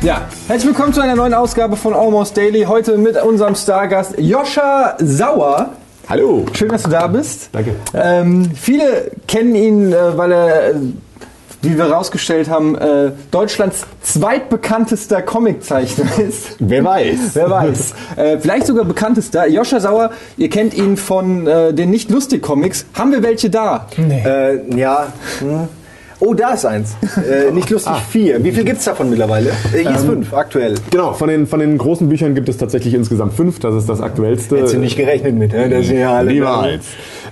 Ja, herzlich willkommen zu einer neuen Ausgabe von Almost Daily. Heute mit unserem Stargast Joscha Sauer. Hallo. Schön, dass du da bist. Danke. Ähm, viele kennen ihn, äh, weil er, äh, wie wir herausgestellt haben, äh, Deutschlands zweitbekanntester Comiczeichner ist. Wer weiß. Wer weiß. äh, vielleicht sogar bekanntester. Joscha Sauer, ihr kennt ihn von äh, den Nicht-Lustig-Comics. Haben wir welche da? Äh, ja. Hm. Oh, da ist eins. Äh, nicht lustig, vier. Wie viel gibt's davon mittlerweile? Äh, hier ist fünf, aktuell. Genau, von den, von den großen Büchern gibt es tatsächlich insgesamt fünf. Das ist das aktuellste. Hättest du nicht gerechnet mit, ne? Das sind ja alle Niemals.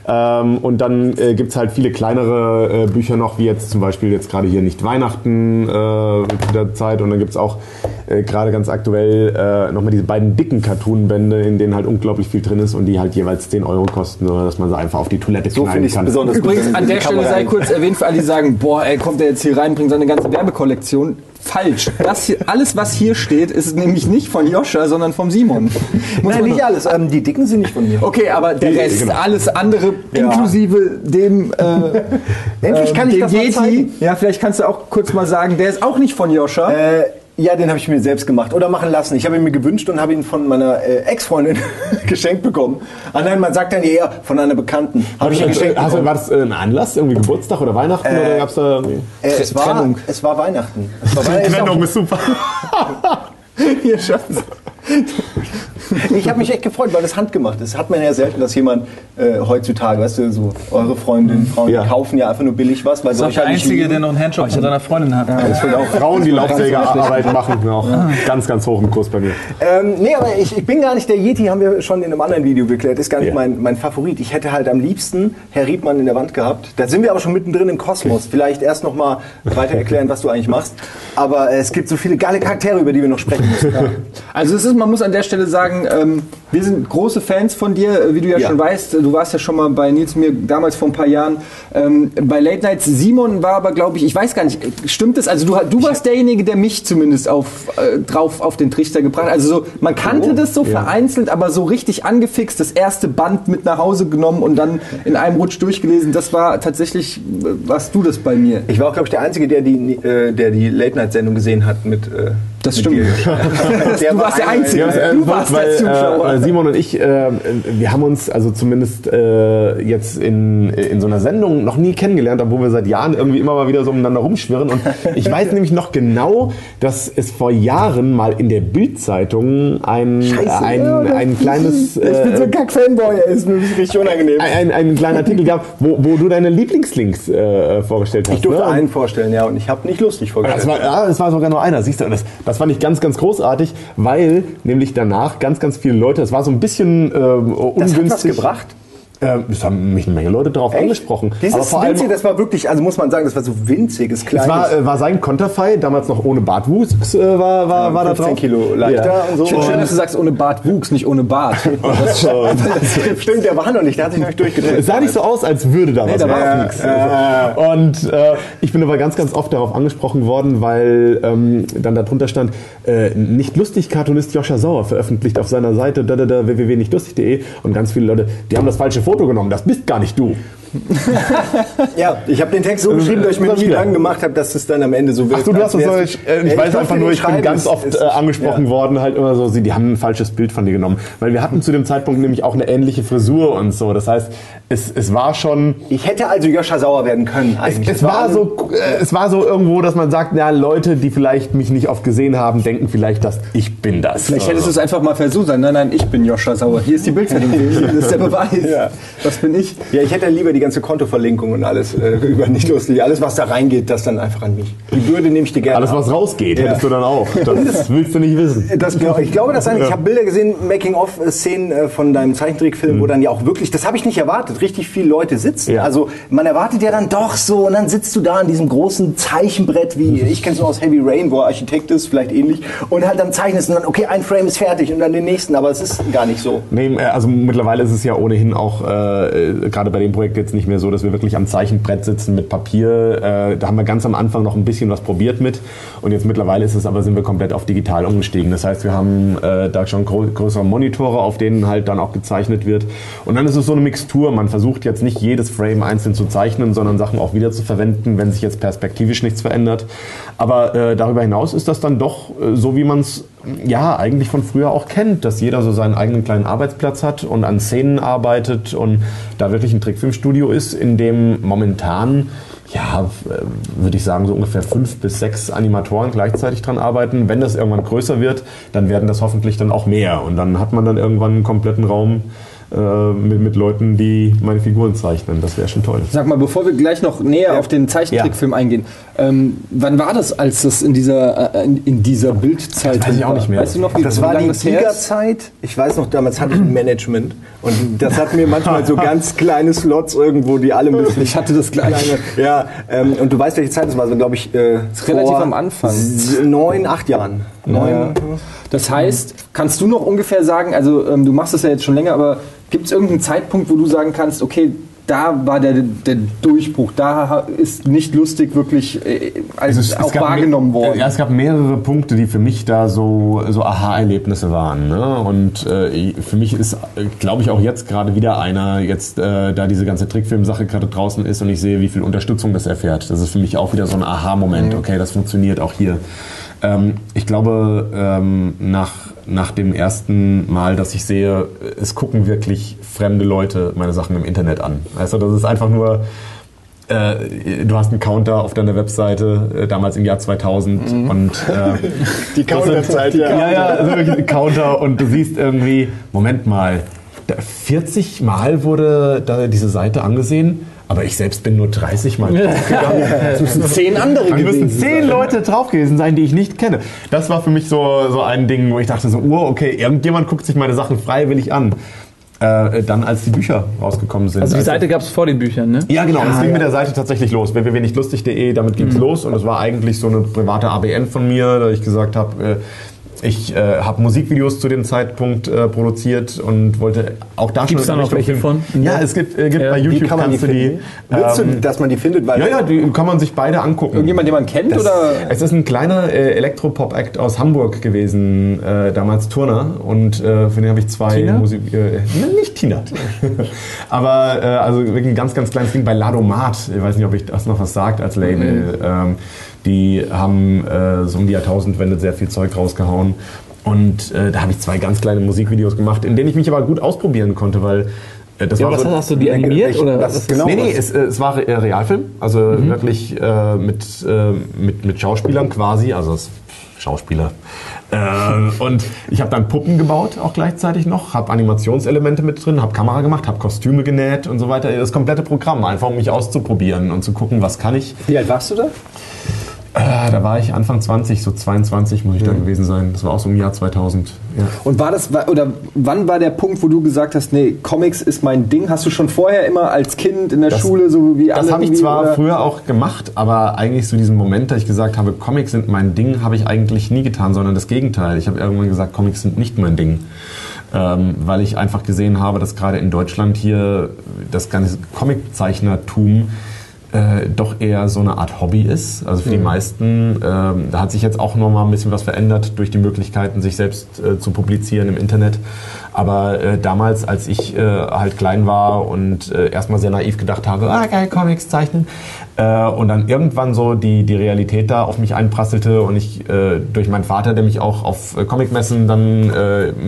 Ähm, und dann äh, gibt es halt viele kleinere äh, Bücher noch, wie jetzt zum Beispiel jetzt gerade hier nicht Weihnachten äh, der Zeit. Und dann gibt es auch äh, gerade ganz aktuell äh, nochmal diese beiden dicken Cartoon-Bände, in denen halt unglaublich viel drin ist und die halt jeweils 10 Euro kosten, oder dass man sie einfach auf die Toilette So knallen finde ich es kann. besonders Übrigens, an der Stelle sei kurz erwähnt für alle, die sagen, boah, ey, kommt der jetzt hier rein, bringt seine ganze Werbekollektion. Falsch. Das hier, alles, was hier steht, ist nämlich nicht von Joscha, sondern vom Simon. Muss Nein, nicht alles. Ähm, die dicken sind nicht von mir. Okay, aber der Rest, genau. alles andere, Ja. inklusive dem, äh, Endlich kann ich dem das mal Yeti. zeigen. Ja, vielleicht kannst du auch kurz mal sagen, der ist auch nicht von Joscha. Äh, ja, den habe ich mir selbst gemacht oder machen lassen. Ich habe ihn mir gewünscht und habe ihn von meiner äh, Ex-Freundin geschenkt bekommen. Ah nein, man sagt dann eher von einer Bekannten. Habe ich ihr geschenkt Hast du, bekommen. war das äh, ein Anlass, irgendwie Geburtstag oder Weihnachten oder gab's da irgendwie? Äh, es, war, Trennung. es war Weihnachten. Es war Weihnachten. Trennung ist super. Hier, Schatz. Ich habe mich echt gefreut, weil das handgemacht ist. Hat man ja selten, dass jemand äh, heutzutage, weißt du, so eure Freundinnen, Frauen, Ja. die kaufen ja einfach nur billig was, weil Das ist sie auch euch der halt nicht Einzige, der noch einen Handjob von seiner Freundin hat. Das sind auch Frauen, die Laubsägerarbeit machen, auch ganz, ganz hoch im Kurs bei mir. Ähm, nee, aber ich, ich bin gar nicht der Yeti, haben wir schon in einem anderen Video geklärt. Ist gar nicht Ja. mein, mein Favorit. Ich hätte halt am liebsten Herr Riedmann in der Wand gehabt. Da sind wir aber schon mittendrin im Kosmos. Vielleicht erst noch mal weiter erklären, was du eigentlich machst. Aber äh, es gibt so viele geile Charaktere, über die wir noch sprechen müssen. Also es ist, man muss an der Stelle sagen, ähm, wir sind große Fans von dir, wie du ja, Ja. schon weißt. Du warst ja schon mal bei Nils mir damals vor ein paar Jahren ähm, bei Late Nights. Simon war aber, glaube ich, ich weiß gar nicht, stimmt das? Also du, du warst derjenige, der mich zumindest auf, äh, drauf auf den Trichter gebracht hat. Also so, man kannte das so vereinzelt, aber so richtig angefixt, das erste Band mit nach Hause genommen und dann in einem Rutsch durchgelesen. Das war tatsächlich, äh, warst du das bei mir. Ich war auch, glaube ich, der Einzige, der die, äh, der die Late-Night-Sendung gesehen hat mit. Äh, Das stimmt. Du warst der Einzige. Ja, das, äh, Du warst weil, der Zuschauer. Äh, Simon und ich, äh, wir haben uns also zumindest äh, jetzt in, in so einer Sendung noch nie kennengelernt, obwohl wir seit Jahren irgendwie immer mal wieder so umeinander rumschwirren. Und ich weiß nämlich noch genau, dass es vor Jahren mal in der Bildzeitung ein, ein, ein kleines... Ich bin so ein Äh, Kack-Fanboy, ist mir richtig unangenehm. ein, ein kleiner Artikel gab, wo, wo du deine Lieblingslinks äh, vorgestellt hast. Ich durfte ne? Einen vorstellen, ja, und ich habe nicht lustig Das vorgestellt. war, ja, es war sogar nur einer, siehst du. Und Das, das fand ich ganz, ganz großartig, weil nämlich danach ganz, ganz viele Leute, es war so ein bisschen das ungünstig. hat was gebracht. Ähm, es haben mich eine Menge Leute darauf angesprochen. Dieses Aber vor allem, winzig, das war wirklich, also muss man sagen, das war so winziges, kleines. es war, äh, war sein Konterfei, damals noch ohne Bartwuchs, äh, war, war, war da 15 drauf. Kilo leichter Ja. und so. Finde schön, dass du sagst, ohne Bart wuchs, nicht ohne Bart. Das Stimmt, der war noch nicht, der hat sich noch nicht durchgedreht. Es sah nicht so aus, als würde da was da war auch nix. Und äh, ich bin aber ganz, ganz oft darauf angesprochen worden, weil ähm, dann darunter stand, äh, nicht lustig Cartoonist Joscha Sauer veröffentlicht auf seiner Seite www.nichtlustig.de und ganz viele Leute, die haben das falsche Foto genommen, das bist gar nicht du. Ja, ich habe den Text so geschrieben, dass ich mir Das nie stimmt. Gedanken gemacht habe, dass es dann am Ende so wird. Ach du, du hast das so, ich, äh, ich weiß einfach nur, ich bin ganz oft äh, angesprochen worden, halt immer so, sie, die haben ein falsches Bild von dir genommen. Weil wir hatten zu dem Zeitpunkt nämlich auch eine ähnliche Frisur und so. Das heißt, es, es war schon, Ich hätte also Joscha Sauer werden können. Es, Eigentlich. es, war so, äh, es war so irgendwo, dass man sagt, na, Leute, die vielleicht mich nicht oft gesehen haben, denken vielleicht, dass ich bin das. Vielleicht hättest du es einfach mal versucht. Nein, nein, ich bin Joscha Sauer. Hier ist die Bildzeitung. Hier ist der Beweis. Ja. Das bin ich. Ja, ich hätte lieber die ganze Kontoverlinkung und alles äh, über nicht lustig. Alles, was da reingeht, das dann einfach an mich. Die Bürde nehme ich dir gerne. Alles, was rausgeht, hättest du dann auch. Das willst du nicht wissen. Das glaub, ich glaube, das eigentlich. Ich habe Bilder gesehen, Making-of-Szenen äh, von deinem Zeichentrickfilm, wo dann ja auch wirklich, das habe ich nicht erwartet, richtig viele Leute sitzen. Ja. Also man erwartet ja dann doch so und dann sitzt du da an diesem großen Zeichenbrett, wie ich kenne es nur aus Heavy Rain, wo er Architekt ist, vielleicht ähnlich, und halt dann zeichnest und dann, okay, ein Frame ist fertig und dann den nächsten, aber es ist gar nicht so. Nee, äh, also mittlerweile ist es ja ohnehin auch, äh, äh, gerade bei dem Projekt jetzt nicht mehr so, dass wir wirklich am Zeichenbrett sitzen mit Papier. Äh, da haben wir ganz am Anfang noch ein bisschen was probiert mit und jetzt mittlerweile ist es aber, sind wir komplett auf digital umgestiegen. Das heißt, wir haben äh, da schon größere Monitore, auf denen halt dann auch gezeichnet wird. Und dann ist es so eine Mixtur. Man versucht jetzt nicht jedes Frame einzeln zu zeichnen, sondern Sachen auch wieder zu verwenden, wenn sich jetzt perspektivisch nichts verändert. Aber äh, darüber hinaus ist das dann doch äh, so, wie man es ja eigentlich von früher auch kennt, dass jeder so seinen eigenen kleinen Arbeitsplatz hat und an Szenen arbeitet und da wirklich ein Trickfilmstudio ist, in dem momentan ja, äh, würde ich sagen, so ungefähr fünf bis sechs Animatoren gleichzeitig dran arbeiten. Wenn das irgendwann größer wird, dann werden das hoffentlich dann auch mehr. Und dann hat man dann irgendwann einen kompletten Raum mit, mit, Leuten, die meine Figuren zeichnen. Das wäre schon toll. Sag mal, bevor wir gleich noch näher ja. auf den Zeichentrickfilm ja. eingehen, ähm, wann war das, als das in dieser, äh, in, in, dieser Bildzeit das weiß ich auch nicht mehr. Weißt du noch, wie das war die Tigerzeit. Ich weiß noch, damals hatte ich ein Management und das hat mir manchmal so ganz kleine Slots irgendwo, die alle müssen. Ich hatte das gleiche. ja, ähm, und du weißt, welche Zeit das war, also glaube ich, äh, relativ am Anfang. Neun, acht Jahren. Neun. Ja. Das heißt, kannst du noch ungefähr sagen, also ähm, du machst das ja jetzt schon länger, aber Gibt es irgendeinen Zeitpunkt, wo du sagen kannst, okay, da war der, der Durchbruch, da ist nicht lustig wirklich äh, als also es, auch es wahrgenommen worden. Ja, es gab mehrere Punkte, die für mich da so, so Aha-Erlebnisse waren. Ne? Und äh, für mich ist, glaube ich, auch jetzt gerade wieder einer, jetzt äh, da diese ganze Trickfilm-Sache gerade draußen ist und ich sehe, wie viel Unterstützung das erfährt. Das ist für mich auch wieder so ein Aha-Moment. Mhm. Okay, das funktioniert auch hier. Ähm, ich glaube, ähm, nach, nach dem ersten Mal, dass ich sehe, es gucken wirklich fremde Leute meine Sachen im Internet an. Also das ist einfach nur, äh, du hast einen Counter auf deiner Webseite, äh, damals im Jahr 2000 mhm. und äh, die Counterzeit, ja. Ja, ja, also Counter und du siehst irgendwie, Moment mal, 40 Mal wurde da diese Seite angesehen aber ich selbst bin nur 30 Mal draufgegangen. Es müssen zehn andere gewesen sein. müssen zehn Leute drauf gewesen sein, die ich nicht kenne. Das war für mich so, so ein Ding, wo ich dachte so, oh, okay, irgendjemand guckt sich meine Sachen freiwillig an. Äh, dann als die Bücher rausgekommen sind. Also die also Seite gab es vor den Büchern, ne? Ja, genau. Ja, es ging ja. mit der Seite tatsächlich los. www.nichtlustig.de, damit ging es mhm. los. Und es war eigentlich so eine private ABN von mir, da ich gesagt habe, äh, ich äh, habe Musikvideos zu dem Zeitpunkt äh, produziert und wollte auch da Gibt's schon. Gibt es da noch welche von? Ja, es gibt, äh, gibt ja. bei YouTube kann kannst die du die. Willst ähm, du, dass man die findet? Weil ja, ja, die kann man sich beide angucken. Irgendjemand, den man kennt das, oder? Es ist ein kleiner äh, Elektropop-Act aus Hamburg gewesen, äh, damals Turner und äh, von dem habe ich zwei Tina? Musik. Äh, nicht Tina, aber also wirklich ein ganz, ganz kleines Ding bei Ladomat. Ich weiß nicht, ob ich das noch was sagt als Label. Mhm. Ähm, die haben so um die Jahrtausendwende sehr viel Zeug rausgehauen. Und äh, da habe ich zwei ganz kleine Musikvideos gemacht, in denen ich mich aber gut ausprobieren konnte, weil äh, das ja, war was so, hast du die animiert oder was genau? Nee, nee, es, äh, es war Realfilm, also mhm. wirklich äh, mit, äh, mit, mit Schauspielern quasi, also es, Schauspieler. Äh, und ich habe dann Puppen gebaut, auch gleichzeitig noch, habe Animationselemente mit drin, habe Kamera gemacht, habe Kostüme genäht und so weiter. Das komplette Programm, einfach um mich auszuprobieren und zu gucken, was kann ich. Wie alt warst du da? Äh, da war ich Anfang 20, so 22 muss ich ja. da gewesen sein. Das war auch so im Jahr 2000. Ja. Und war das, oder wann war der Punkt, wo du gesagt hast, nee, Comics ist mein Ding? Hast du schon vorher immer als Kind in der das, Schule so wie alle? Das habe ich zwar oder? früher auch gemacht, aber eigentlich so diesen Moment, da ich gesagt habe, Comics sind mein Ding, habe ich eigentlich nie getan, sondern das Gegenteil. Ich habe irgendwann gesagt, Comics sind nicht mein Ding. Ähm, weil ich einfach gesehen habe, dass gerade in Deutschland hier das ganze Comiczeichnertum äh, doch eher so eine Art Hobby ist. Also für mhm. die meisten, ähm, da hat sich jetzt auch nochmal ein bisschen was verändert durch die Möglichkeiten, sich selbst äh, zu publizieren im Internet. Aber äh, damals, als ich äh, halt klein war und äh, erstmal sehr naiv gedacht habe, ah geil, Comics zeichnen, äh, und dann irgendwann so die, die Realität da auf mich einprasselte und ich durch meinen Vater, der mich auch auf Comicmessen dann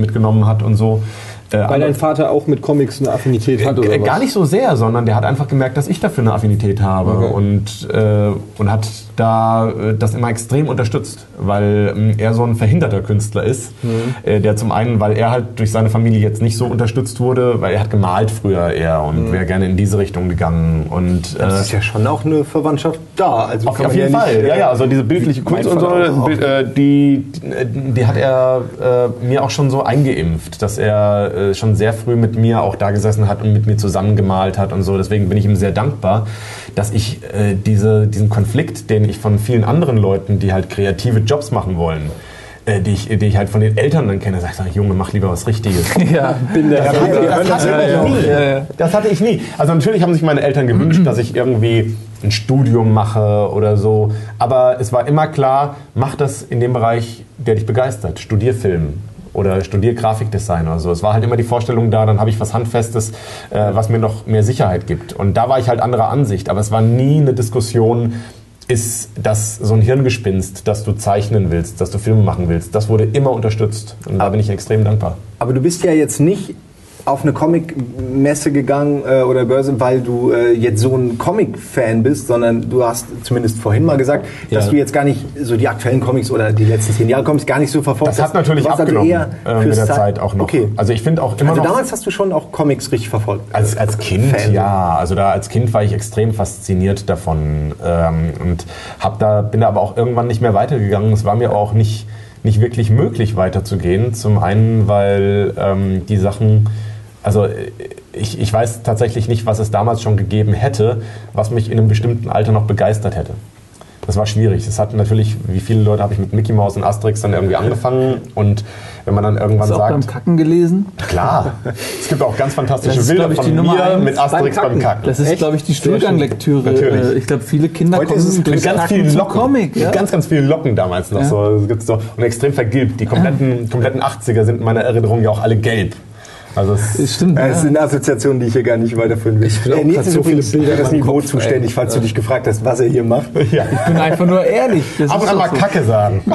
mitgenommen hat und so, äh, Weil dein Vater auch mit Comics eine Affinität hat, oder? Äh, gar nicht so sehr, sondern der hat einfach gemerkt, dass ich dafür eine Affinität habe okay. und, äh, und hat da äh, das immer extrem unterstützt, weil ähm, er so ein verhinderter Künstler ist, mhm. äh, der zum einen, weil er halt durch seine Familie jetzt nicht so unterstützt wurde, weil er hat gemalt früher eher und mhm. wäre gerne in diese Richtung gegangen. Und, äh, das ist ja schon auch eine Verwandtschaft da. Also auf, auf jeden ja Fall, nicht, ja, ja, also diese bildliche Kunst und so, äh, die, die hat er äh, mir auch schon so eingeimpft, dass er äh, schon sehr früh mit mir auch da gesessen hat und mit mir zusammen gemalt hat und so. Deswegen bin ich ihm sehr dankbar, dass ich diese, diesen Konflikt, den ich von vielen anderen Leuten, die halt kreative Jobs machen wollen, äh, die, ich, die ich halt von den Eltern dann kenne, sagt, Junge, mach lieber was Richtiges. Ja, bin der. Das hatte, ich nie. Das hatte ich nie. Also natürlich haben sich meine Eltern gewünscht, dass ich irgendwie ein Studium mache oder so. Aber es war immer klar, mach das in dem Bereich, der dich begeistert. Studier Film oder studier Grafikdesign oder so. Es war halt immer die Vorstellung da, dann habe ich was Handfestes, äh, was mir noch mehr Sicherheit gibt. Und da war ich halt anderer Ansicht. Aber es war nie eine Diskussion, ist das so ein Hirngespinst, dass du zeichnen willst, dass du Filme machen willst. Das wurde immer unterstützt. Und da bin ich extrem dankbar. Aber du bist ja jetzt nicht auf eine Comic-Messe gegangen äh, oder Börse, weil du äh, jetzt so ein Comic-Fan bist, sondern du hast zumindest vorhin mal gesagt, dass Ja. du jetzt gar nicht so die aktuellen Comics oder die letzten zehn Jahre Comics gar nicht so verfolgt Das hat natürlich warst also abgenommen äh, mit der Zeit- Zeit auch noch. Okay. Also ich finde auch immer Also damals hast du schon auch Comics richtig verfolgt. Als, als Kind, Fan. ja. Also da als Kind war ich extrem fasziniert davon ähm, und hab da, bin da aber auch irgendwann nicht mehr weitergegangen. Es war mir auch nicht, nicht wirklich möglich weiterzugehen. Zum einen, weil ähm, die Sachen, also ich, ich weiß tatsächlich nicht, was es damals schon gegeben hätte, was mich in einem bestimmten Alter noch begeistert hätte. Das war schwierig. Es hat natürlich, wie viele Leute habe ich mit Mickey Mouse und Asterix dann irgendwie angefangen und wenn man dann irgendwann Hast du auch beim sagt, Kacken gelesen? Klar. Es gibt auch ganz fantastische Das ist, Bilder ich, von mir mit Asterix beim Kacken. Das ist, glaube ich, die Stuhlganglektüre. Natürlich. Ich glaube, viele Kinder Heute ist es kommen mit ganz Kacken vielen zum Locken. Comic. Mit Ja? ganz, ganz vielen Locken damals noch. Ja. So, das gibt's so. Und extrem vergilbt. Die kompletten, kompletten 80er sind in meiner Erinnerung ja auch alle gelb. Also es, Stimmt. Das Ja. sind Assoziationen, die ich hier gar nicht weiterführen will. Ich grad ist so viele Bilder für das Niveau Kopf, zuständig, ey. falls du dich gefragt hast, was er hier macht. ja. Ich bin einfach nur ehrlich. Das Ab und ist an doch mal so. Kacke sagen.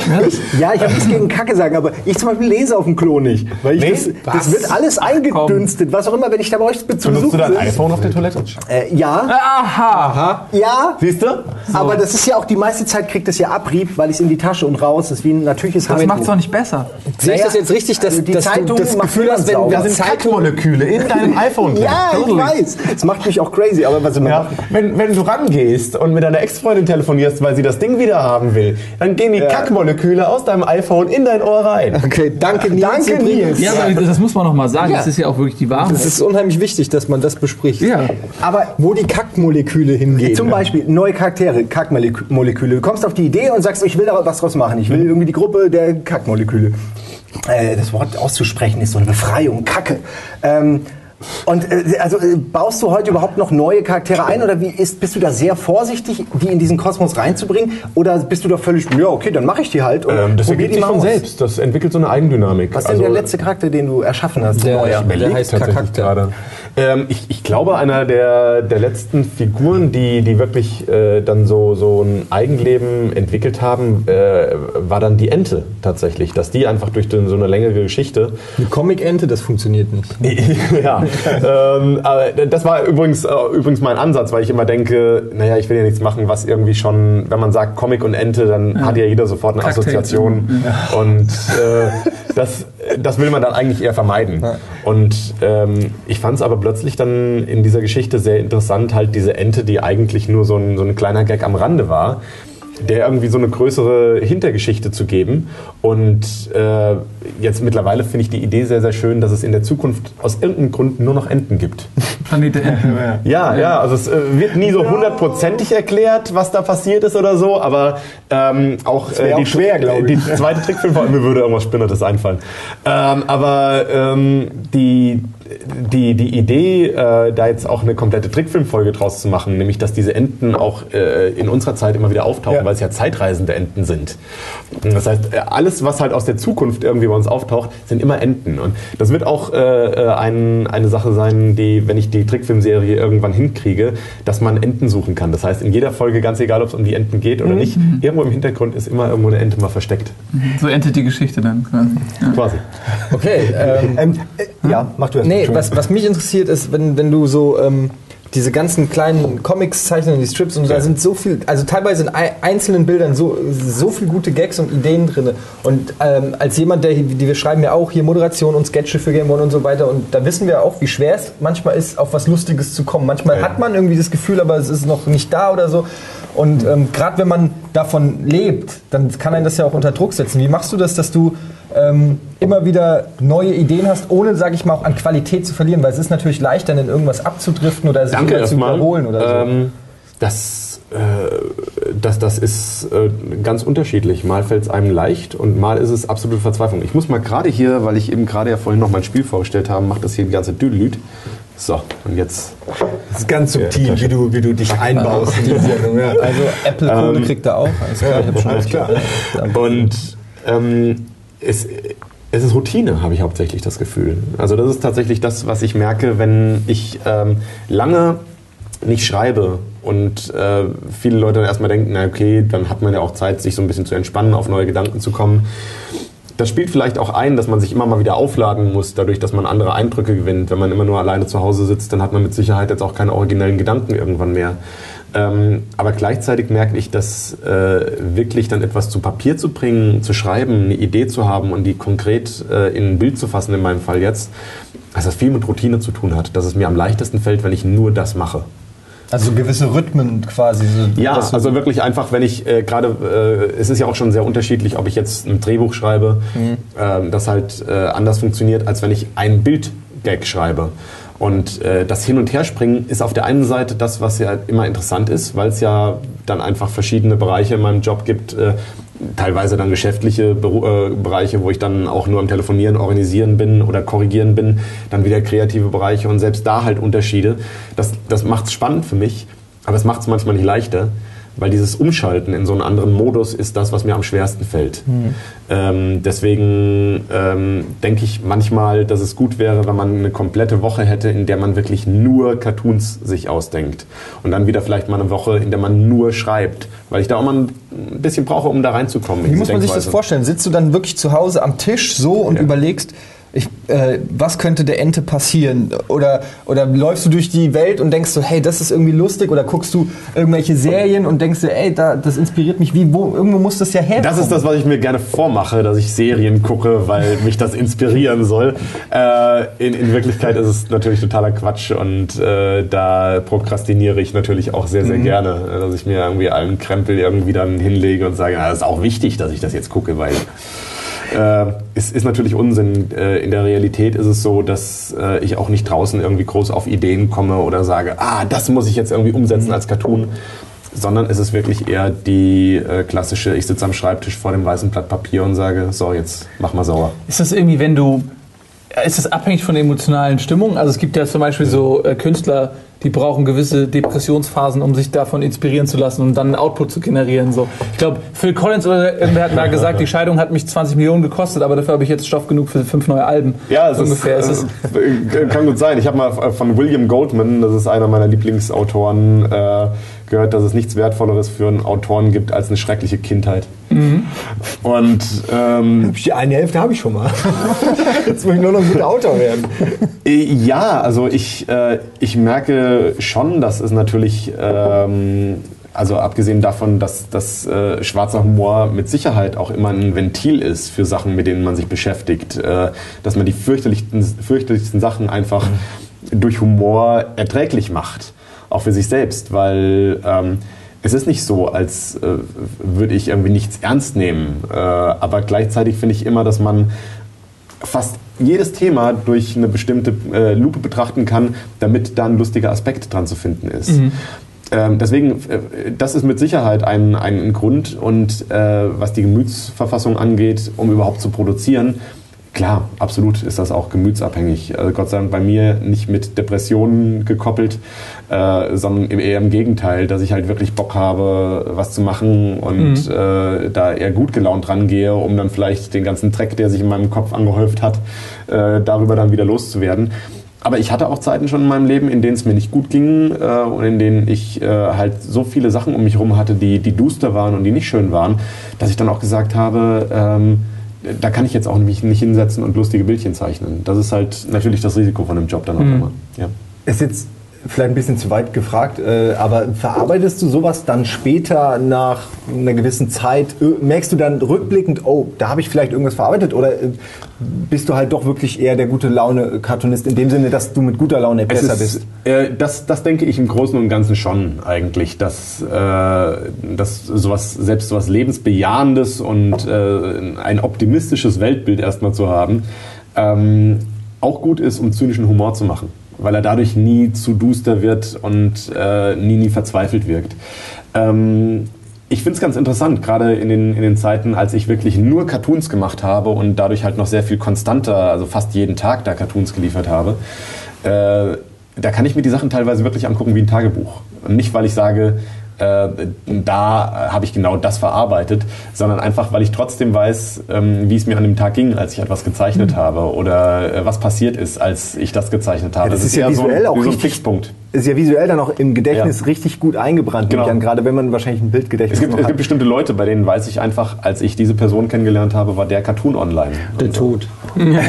Ja, ich habe nichts gegen Kacke sagen, aber ich zum Beispiel lese auf dem Klo nicht. Weil ich Nee? das, das wird alles eingedünstet, was auch immer, wenn ich da bei euch zu Benutzt du dein bin. iPhone auf der Toilette? Äh, ja, Aha. ja. Siehst du? Aber das ist ja auch die meiste Zeit kriegt es ja Abrieb, weil ich es in die Tasche und raus. Das ist wie ein natürliches Das macht es doch nicht besser. Sehe ich das jetzt richtig, dass, also die dass du Zeitung das macht Gefühl hast, wenn niemand da Kackmoleküle in deinem iPhone drin. Ja, ich weiß. Das macht mich auch crazy, aber was man Ja, wenn, wenn du rangehst und mit deiner Ex-Freundin telefonierst, weil sie das Ding wieder haben will, dann gehen die Ja. Kackmoleküle aus deinem iPhone in dein Ohr rein. Okay, danke Nils. Danke. Nils. Ja, aber das muss man noch mal sagen. Das ist ja auch wirklich die Wahrheit. Es ist unheimlich wichtig, dass man das bespricht. Ja. Aber Wo die Kackmoleküle hingehen. Zum Beispiel neue Charaktere, Kackmoleküle. Du kommst auf die Idee und sagst, ich will da was draus machen. Ich will irgendwie die Gruppe der Kackmoleküle. Äh, das Wort auszusprechen ist so eine Befreiung, Kacke. Ähm, und äh, also äh, baust du heute überhaupt noch neue Charaktere ein oder wie ist, bist du da sehr vorsichtig, die in diesen Kosmos reinzubringen? Oder bist du da völlig, ja okay, dann mache ich die halt und Ähm, das probier ergibt sich von aus? selbst. Das entwickelt so eine Eigendynamik. Was ist denn der letzte Charakter, den du erschaffen hast? Der- Neuer? der überlegt heißt tatsächlich Kakakta. gerade. Ähm, ich, ich glaube, einer der, der letzten Figuren, die, die wirklich äh, dann so, so ein Eigenleben entwickelt haben, äh, war dann die Ente tatsächlich. Dass die einfach durch den, so eine längere Geschichte Eine Comic-Ente, das funktioniert nicht. ja, ähm, aber das war übrigens, äh, übrigens mein Ansatz, weil ich immer denke, naja, ich will ja nichts machen, was irgendwie schon, wenn man sagt Comic und Ente, dann hat ja jeder sofort eine. Assoziation. Und äh, das, das will man dann eigentlich eher vermeiden. Und ähm, ich fand es aber plötzlich dann in dieser Geschichte sehr interessant, halt diese Ente, die eigentlich nur so ein, so ein kleiner Gag am Rande war, der irgendwie so eine größere Hintergeschichte zu geben. Und äh, jetzt mittlerweile finde ich die Idee sehr, sehr schön, dass es in der Zukunft aus irgendeinem Grund nur noch Enten gibt. Planet der Enten. Ja, ja, also es äh, wird nie so hundertprozentig erklärt, was da passiert ist oder so, aber ähm, auch, wär auch schwer, glaub ich. die zweite Trickfilm, mir würde irgendwas Spinnertes einfallen. Ähm, aber ähm, die, die, die Idee, äh, da jetzt auch eine komplette Trickfilmfolge draus zu machen, nämlich dass diese Enten auch äh, in unserer Zeit immer wieder auftauchen, Ja. weil es ja zeitreisende Enten sind. Das heißt, äh, alles, was halt aus der Zukunft irgendwie bei uns auftaucht, sind immer Enten. Und das wird auch äh, äh, ein, eine Sache sein, die, wenn ich die Trickfilmserie irgendwann hinkriege, dass man Enten suchen kann. Das heißt, in jeder Folge, ganz egal, ob es um die Enten geht oder nicht, irgendwo im Hintergrund ist immer irgendwo eine Ente mal versteckt. So endet die Geschichte dann quasi. Ja. Quasi. Okay, ähm, Ähm, äh, ja, mach du erst. nee, Entschuldigung. was, was mich interessiert ist, wenn, wenn du so ähm, diese ganzen kleinen Comics zeichnen, die Strips und da sind so viel, also teilweise in ei- einzelnen Bildern so, so viel gute Gags und Ideen drin. Und ähm, als jemand, der, die wir schreiben ja auch hier Moderation und Sketche für Game One und so weiter und da wissen wir auch, wie schwer es manchmal ist, auf was Lustiges zu kommen. Manchmal hat man irgendwie das Gefühl, aber es ist noch nicht da oder so. Und ähm, gerade wenn man davon lebt, dann kann einen das ja auch unter Druck setzen. Wie machst du das, dass du ähm, immer wieder neue Ideen hast, ohne, sage ich mal, auch an Qualität zu verlieren? Weil es ist natürlich leicht, dann in irgendwas abzudriften oder sich Danke wieder zu wiederholen oder so. Ähm, das das, das ist äh, ganz unterschiedlich. Mal fällt es einem leicht und mal ist es absolute Verzweiflung. Ich muss mal gerade hier, weil ich eben gerade ja vorhin noch mein Spiel vorgestellt habe, macht das hier die ganze Düdelüt. So, und jetzt. Das ist ganz subtil, wie du, wie du dich einbaust in die Sendung. Ja. Also Apple Kohle Ähm, kriegt er auch. Alles klar, ich hab schon alles klar. Und ähm, es, es ist Routine, habe ich hauptsächlich das Gefühl. Also das ist tatsächlich das, was ich merke, wenn ich ähm, lange nicht schreibe und äh, viele Leute dann erstmal denken, na okay, dann hat man ja auch Zeit, sich so ein bisschen zu entspannen, auf neue Gedanken zu kommen. Das spielt vielleicht auch ein, dass man sich immer mal wieder aufladen muss, dadurch, dass man andere Eindrücke gewinnt. Wenn man immer nur alleine zu Hause sitzt, dann hat man mit Sicherheit jetzt auch keine originellen Gedanken irgendwann mehr. Ähm, aber gleichzeitig merke ich, dass äh, wirklich dann etwas zu Papier zu bringen, zu schreiben, eine Idee zu haben und die konkret äh, in ein Bild zu fassen, in meinem Fall jetzt, dass das viel mit Routine zu tun hat. Dass es mir am leichtesten fällt, wenn ich nur das mache. Also gewisse Rhythmen quasi. So, Ja, also wirklich einfach, wenn ich äh, gerade, äh, es ist ja auch schon sehr unterschiedlich, ob ich jetzt ein Drehbuch schreibe, ähm, das halt äh, anders funktioniert, als wenn ich ein Bildgag schreibe. Und äh, das Hin- und Herspringen ist auf der einen Seite das, was ja immer interessant ist, weil es ja dann einfach verschiedene Bereiche in meinem Job gibt, äh, teilweise dann geschäftliche Beru äh, Bereiche, wo ich dann auch nur am Telefonieren, Organisieren bin oder Korrigieren bin, dann wieder kreative Bereiche und selbst da halt Unterschiede. Das, das macht es spannend für mich, aber es macht es manchmal nicht leichter, weil dieses Umschalten in so einen anderen Modus ist das, was mir am schwersten fällt. Ähm, deswegen ähm, denke ich manchmal, dass es gut wäre, wenn man eine komplette Woche hätte, in der man wirklich nur Cartoons sich ausdenkt. Und dann wieder vielleicht mal eine Woche, in der man nur schreibt. Weil ich da auch mal ein bisschen brauche, um da reinzukommen. in Wie muss man sich das vorstellen? Sitzt du dann wirklich zu Hause am Tisch so und Ja. überlegst, ich, äh, was könnte der Ente passieren? Oder, oder läufst du durch die Welt und denkst so, hey, das ist irgendwie lustig? Oder guckst du irgendwelche Serien und denkst dir, ey, da, das inspiriert mich. Wie, wo, irgendwo muss das ja herkommen. Das ist das, was ich mir gerne vormache, dass ich Serien gucke, weil mich das inspirieren soll. Äh, in, in Wirklichkeit ist es natürlich totaler Quatsch und äh, da prokrastiniere ich natürlich auch sehr, sehr gerne, äh, dass ich mir irgendwie allen Krempel irgendwie dann hinlege und sage, na, das ist auch wichtig, dass ich das jetzt gucke, weil äh, es ist natürlich Unsinn. Äh, in der Realität ist es so, dass äh, ich auch nicht draußen irgendwie groß auf Ideen komme oder sage, ah, das muss ich jetzt irgendwie umsetzen als Cartoon. Sondern es ist wirklich eher die äh, klassische, ich sitze am Schreibtisch vor dem weißen Blatt Papier und sage, so, jetzt mach mal sauer. Ist das irgendwie, wenn du. Ist das abhängig von der emotionalen Stimmung? Also es gibt ja zum Beispiel so äh, Künstler, die brauchen gewisse Depressionsphasen, um sich davon inspirieren zu lassen und dann einen Output zu generieren. So. Ich glaube, Phil Collins oder irgendwer hat mal gesagt, die Scheidung hat mich 20 Millionen gekostet, aber dafür habe ich jetzt Stoff genug für fünf neue Alben. Ja, es ungefähr. ist, Ist, es, äh, kann gut sein. Ich habe mal äh, von William Goldman, das ist einer meiner Lieblingsautoren, äh, gehört, dass es nichts Wertvolleres für einen Autoren gibt als eine schreckliche Kindheit. Und ähm, Die eine Hälfte habe ich schon mal. Jetzt muss ich nur noch ein guter Autor werden. Äh, Ja, also ich, äh, ich merke schon, dass es natürlich, ähm, also abgesehen davon, dass, dass äh, schwarzer Humor mit Sicherheit auch immer ein Ventil ist für Sachen, mit denen man sich beschäftigt, äh, dass man die fürchterlichsten, fürchterlichsten Sachen einfach durch Humor erträglich macht, auch für sich selbst, weil ähm, es ist nicht so, als äh, würde ich irgendwie nichts ernst nehmen, äh, aber gleichzeitig finde ich immer, dass man fast jedes Thema durch eine bestimmte äh, Lupe betrachten kann, damit da ein lustiger Aspekt dran zu finden ist. Ähm, deswegen, äh, das ist mit Sicherheit ein, ein Grund und äh, was die Gemütsverfassung angeht, um überhaupt zu produzieren, Klar, absolut ist das auch gemütsabhängig. Also Gott sei Dank bei mir nicht mit Depressionen gekoppelt, äh, sondern eher im Gegenteil, dass ich halt wirklich Bock habe, was zu machen und äh, da eher gut gelaunt rangehe, um dann vielleicht den ganzen Dreck, der sich in meinem Kopf angehäuft hat, äh, darüber dann wieder loszuwerden. Aber ich hatte auch Zeiten schon in meinem Leben, in denen es mir nicht gut ging äh, und in denen ich äh, halt so viele Sachen um mich herum hatte, die, die duster waren und die nicht schön waren, dass ich dann auch gesagt habe, ähm, da kann ich jetzt auch mich nicht hinsetzen und lustige Bildchen zeichnen. Das ist halt natürlich das Risiko von dem Job dann auch immer. Ja. Ist jetzt vielleicht ein bisschen zu weit gefragt, äh, aber verarbeitest du sowas dann später nach einer gewissen Zeit? Merkst du dann rückblickend, oh, da habe ich vielleicht irgendwas verarbeitet? Oder äh, bist du halt doch wirklich eher der gute Laune-Cartoonist in dem Sinne, dass du mit guter Laune Es besser ist, bist? Äh, das, das denke ich im Großen und Ganzen schon eigentlich, dass, äh, dass sowas, selbst sowas Lebensbejahendes und äh, ein optimistisches Weltbild erstmal zu haben, ähm, auch gut ist, um zynischen Humor zu machen, weil er dadurch nie zu duster wird und äh, nie, nie verzweifelt wirkt. Ähm, ich finde es ganz interessant, gerade in den, in den Zeiten, als ich wirklich nur Cartoons gemacht habe und dadurch halt noch sehr viel konstanter, also fast jeden Tag da Cartoons geliefert habe. Äh, da kann ich mir die Sachen teilweise wirklich angucken wie ein Tagebuch. Nicht, weil ich sage, äh, da habe ich genau das verarbeitet, sondern einfach, weil ich trotzdem weiß, ähm, wie es mir an dem Tag ging, als ich etwas gezeichnet Mhm. habe oder äh, was passiert ist, als ich das gezeichnet habe. das ist ja eher so, visuell auch so ein richtig- Fixpunkt. Ist ja visuell dann auch im Gedächtnis Ja. richtig gut eingebrannt, Genau. an, gerade wenn man wahrscheinlich ein Bildgedächtnis Es gibt, noch es hat. gibt bestimmte Leute, bei denen weiß ich einfach, als ich diese Person kennengelernt habe, war der Cartoon online. Der Tod. Ähm,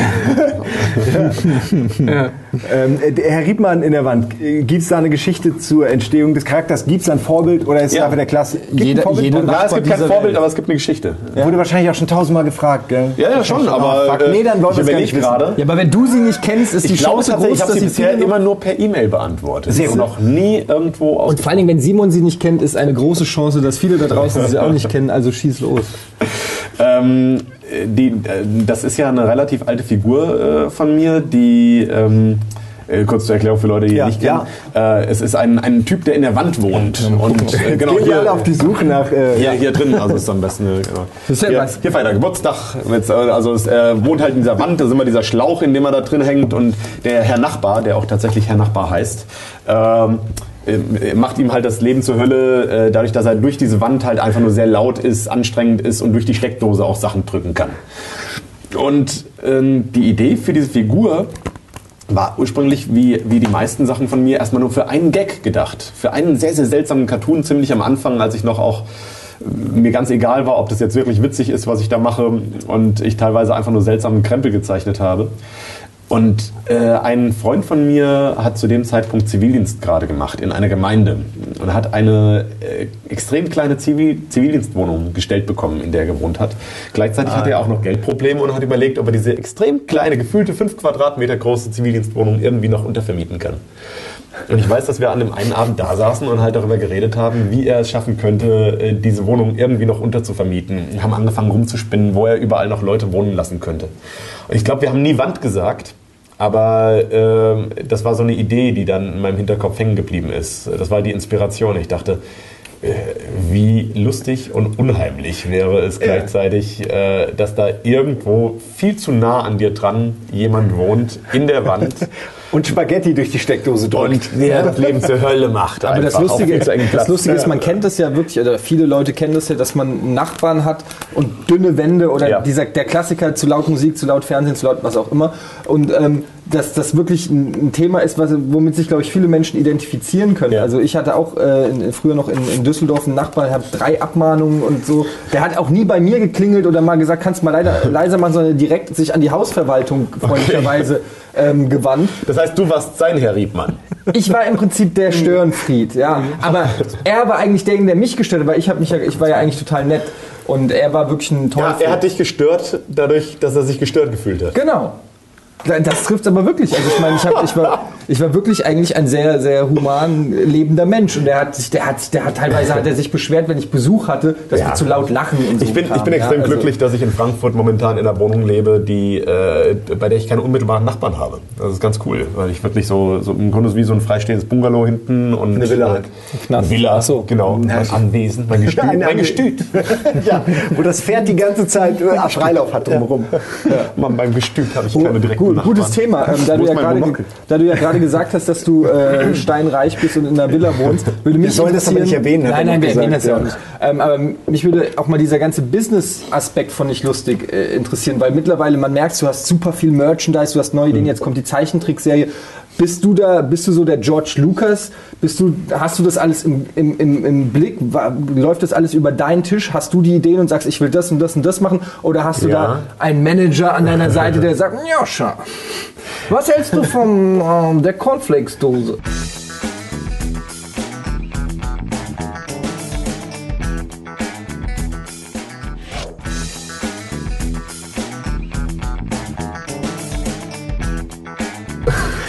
äh, der Herr Riedmann in der Wand, gibt es da eine Geschichte zur Entstehung des Charakters? Gibt es ein Vorbild oder ist es Ja. einfach der Klasse? Gibt Jeder- Vorbild? jeder Ja, es gibt kein Vorbild, Welt. aber es gibt eine Geschichte. Wurde wahrscheinlich auch schon tausendmal gefragt, gell? Ja, ja, schon, aber äh, nee, dann wollen ich wir es nicht gerade. Ja, aber wenn du sie nicht kennst, ist die Ich glaube Chance groß, ich habe dass sie bisher immer nur per E-Mail beantwortet. Sehr gut. noch nie irgendwo aus. Und vor allen Dingen, wenn Simon sie nicht kennt, ist eine große Chance, dass viele da draußen sie auch nicht kennen. Also schieß los. Ähm, die, äh, das ist ja eine relativ alte Figur äh, von mir, die. Ähm, äh, kurz zur Erklärung für Leute, die Ja, ihn nicht kennen. Äh, es ist ein, ein Typ, der in der Wand wohnt. Und äh, genau Gehen wir alle hier, auf die Suche nach... Äh, hier, hier drin, also ist am besten. äh, Genau. ist ja hier, hier feiert er Geburtstag. Jetzt, äh, Also es äh, wohnt halt in dieser Wand, da ist immer dieser Schlauch, in dem er da drin hängt. Und der Herr Nachbar, der auch tatsächlich Herr Nachbar heißt, ähm, äh, macht ihm halt das Leben zur Hölle, äh, dadurch, dass er durch diese Wand halt einfach nur sehr laut ist, anstrengend ist und durch die Steckdose auch Sachen drücken kann. Und ähm, die Idee für diese Figur war ursprünglich, wie, wie die meisten Sachen von mir, erstmal nur für einen Gag gedacht. Für einen sehr, sehr seltsamen Cartoon, ziemlich am Anfang, als ich noch auch äh, mir ganz egal war, ob das jetzt wirklich witzig ist, was ich da mache und ich teilweise einfach nur seltsamen Krempel gezeichnet habe. Und äh, ein Freund von mir hat zu dem Zeitpunkt Zivildienst gerade gemacht in einer Gemeinde und hat eine äh, extrem kleine Zivil Zivildienstwohnung gestellt bekommen, in der er gewohnt hat. Gleichzeitig hatte er auch noch Geldprobleme und hat überlegt, ob er diese extrem kleine, gefühlte 5 Quadratmeter große Zivildienstwohnung irgendwie noch untervermieten kann. Und ich weiß, dass wir an dem einen Abend da saßen und halt darüber geredet haben, wie er es schaffen könnte, äh, diese Wohnung irgendwie noch unterzuvermieten. Wir haben angefangen rumzuspinnen, wo er überall noch Leute wohnen lassen könnte. Und ich glaube, wir haben nie Wand gesagt, aber ähm, das war so eine Idee, die dann in meinem Hinterkopf hängen geblieben ist. Das war die Inspiration. Ich dachte, äh, wie lustig und unheimlich wäre es gleichzeitig, äh, dass da irgendwo viel zu nah an dir dran jemand wohnt, in der Wand. Und Spaghetti durch die Steckdose drückt. Und der das Leben zur Hölle macht. Aber das. Lustige, das. Lustige ist, man kennt das ja wirklich, oder viele Leute kennen das ja, dass man einen Nachbarn hat und dünne Wände oder Ja. dieser, der Klassiker zu laut Musik, zu laut Fernsehen, zu laut was auch immer. Und ähm, dass das wirklich ein, ein Thema ist, was, womit sich, glaube ich, viele Menschen identifizieren können. Ja. Also ich hatte auch äh, in, früher noch in, in Düsseldorf einen Nachbarn, der hat drei Abmahnungen und so. Der hat auch nie bei mir geklingelt oder mal gesagt, kannst du mal leider, leiser machen, sondern direkt sich an die Hausverwaltung freundlicherweise ähm, gewandt. Das heißt, du warst sein Herr Riebmann. Ich war im Prinzip der Störenfried, ja. Aber er war eigentlich derjenige, der mich gestört hat, weil ich, hab mich ja, ich war ja eigentlich total nett. Und er war wirklich ein toller Ja, er hat dich gestört, dadurch, dass er sich gestört gefühlt hat. Genau. Das trifft aber wirklich. Also ich meine, ich, hab, ich, war, ich war wirklich eigentlich ein sehr, sehr human lebender Mensch. Und der hat sich, der hat, der hat teilweise hat er sich beschwert, wenn ich Besuch hatte, dass wir zu laut lachen und so. Ich bin, ich bin extrem ja, also- glücklich, dass ich in Frankfurt momentan in einer Wohnung lebe, die, äh, bei der ich keine unmittelbaren Nachbarn habe. Das ist ganz cool, weil ich wirklich so, so im Grunde wie so ein freistehendes Bungalow hinten und Eine Villa halt. Eine Villa, so. genau. Mein Anwesen, mein Gestüt. Ein mein. Gestüt. ja, wo das Pferd die ganze Zeit äh, Freilauf hat drumherum. Mann, beim Gestüt habe ich keine direkten Gut, Nachbarn. gutes Thema. Ähm, da, du ja Monokel? da du ja gerade gesagt hast, dass du äh, steinreich bist und in einer Villa wohnst, würde mich Wir sollen das aber nicht erwähnen, er Nein, nein, wir erwähnen das gesagt, ja auch nicht. Ähm, aber mich würde auch mal dieser ganze Business-Aspekt von nicht lustig äh, interessieren, weil mittlerweile man merkt, du hast super viel Merchandise, du hast neue Mhm. Dinge, jetzt kommt die Zeichentrickserie. Bist du da, bist du so der George Lucas? Bist du, hast du das alles im, im, im, im Blick? Läuft das alles über deinen Tisch? Hast du die Ideen und sagst, ich will das und das und das machen? Oder hast du Ja. da einen Manager an deiner Seite, der sagt, Joscha, was hältst du von ähm, der Cornflakes-Dose?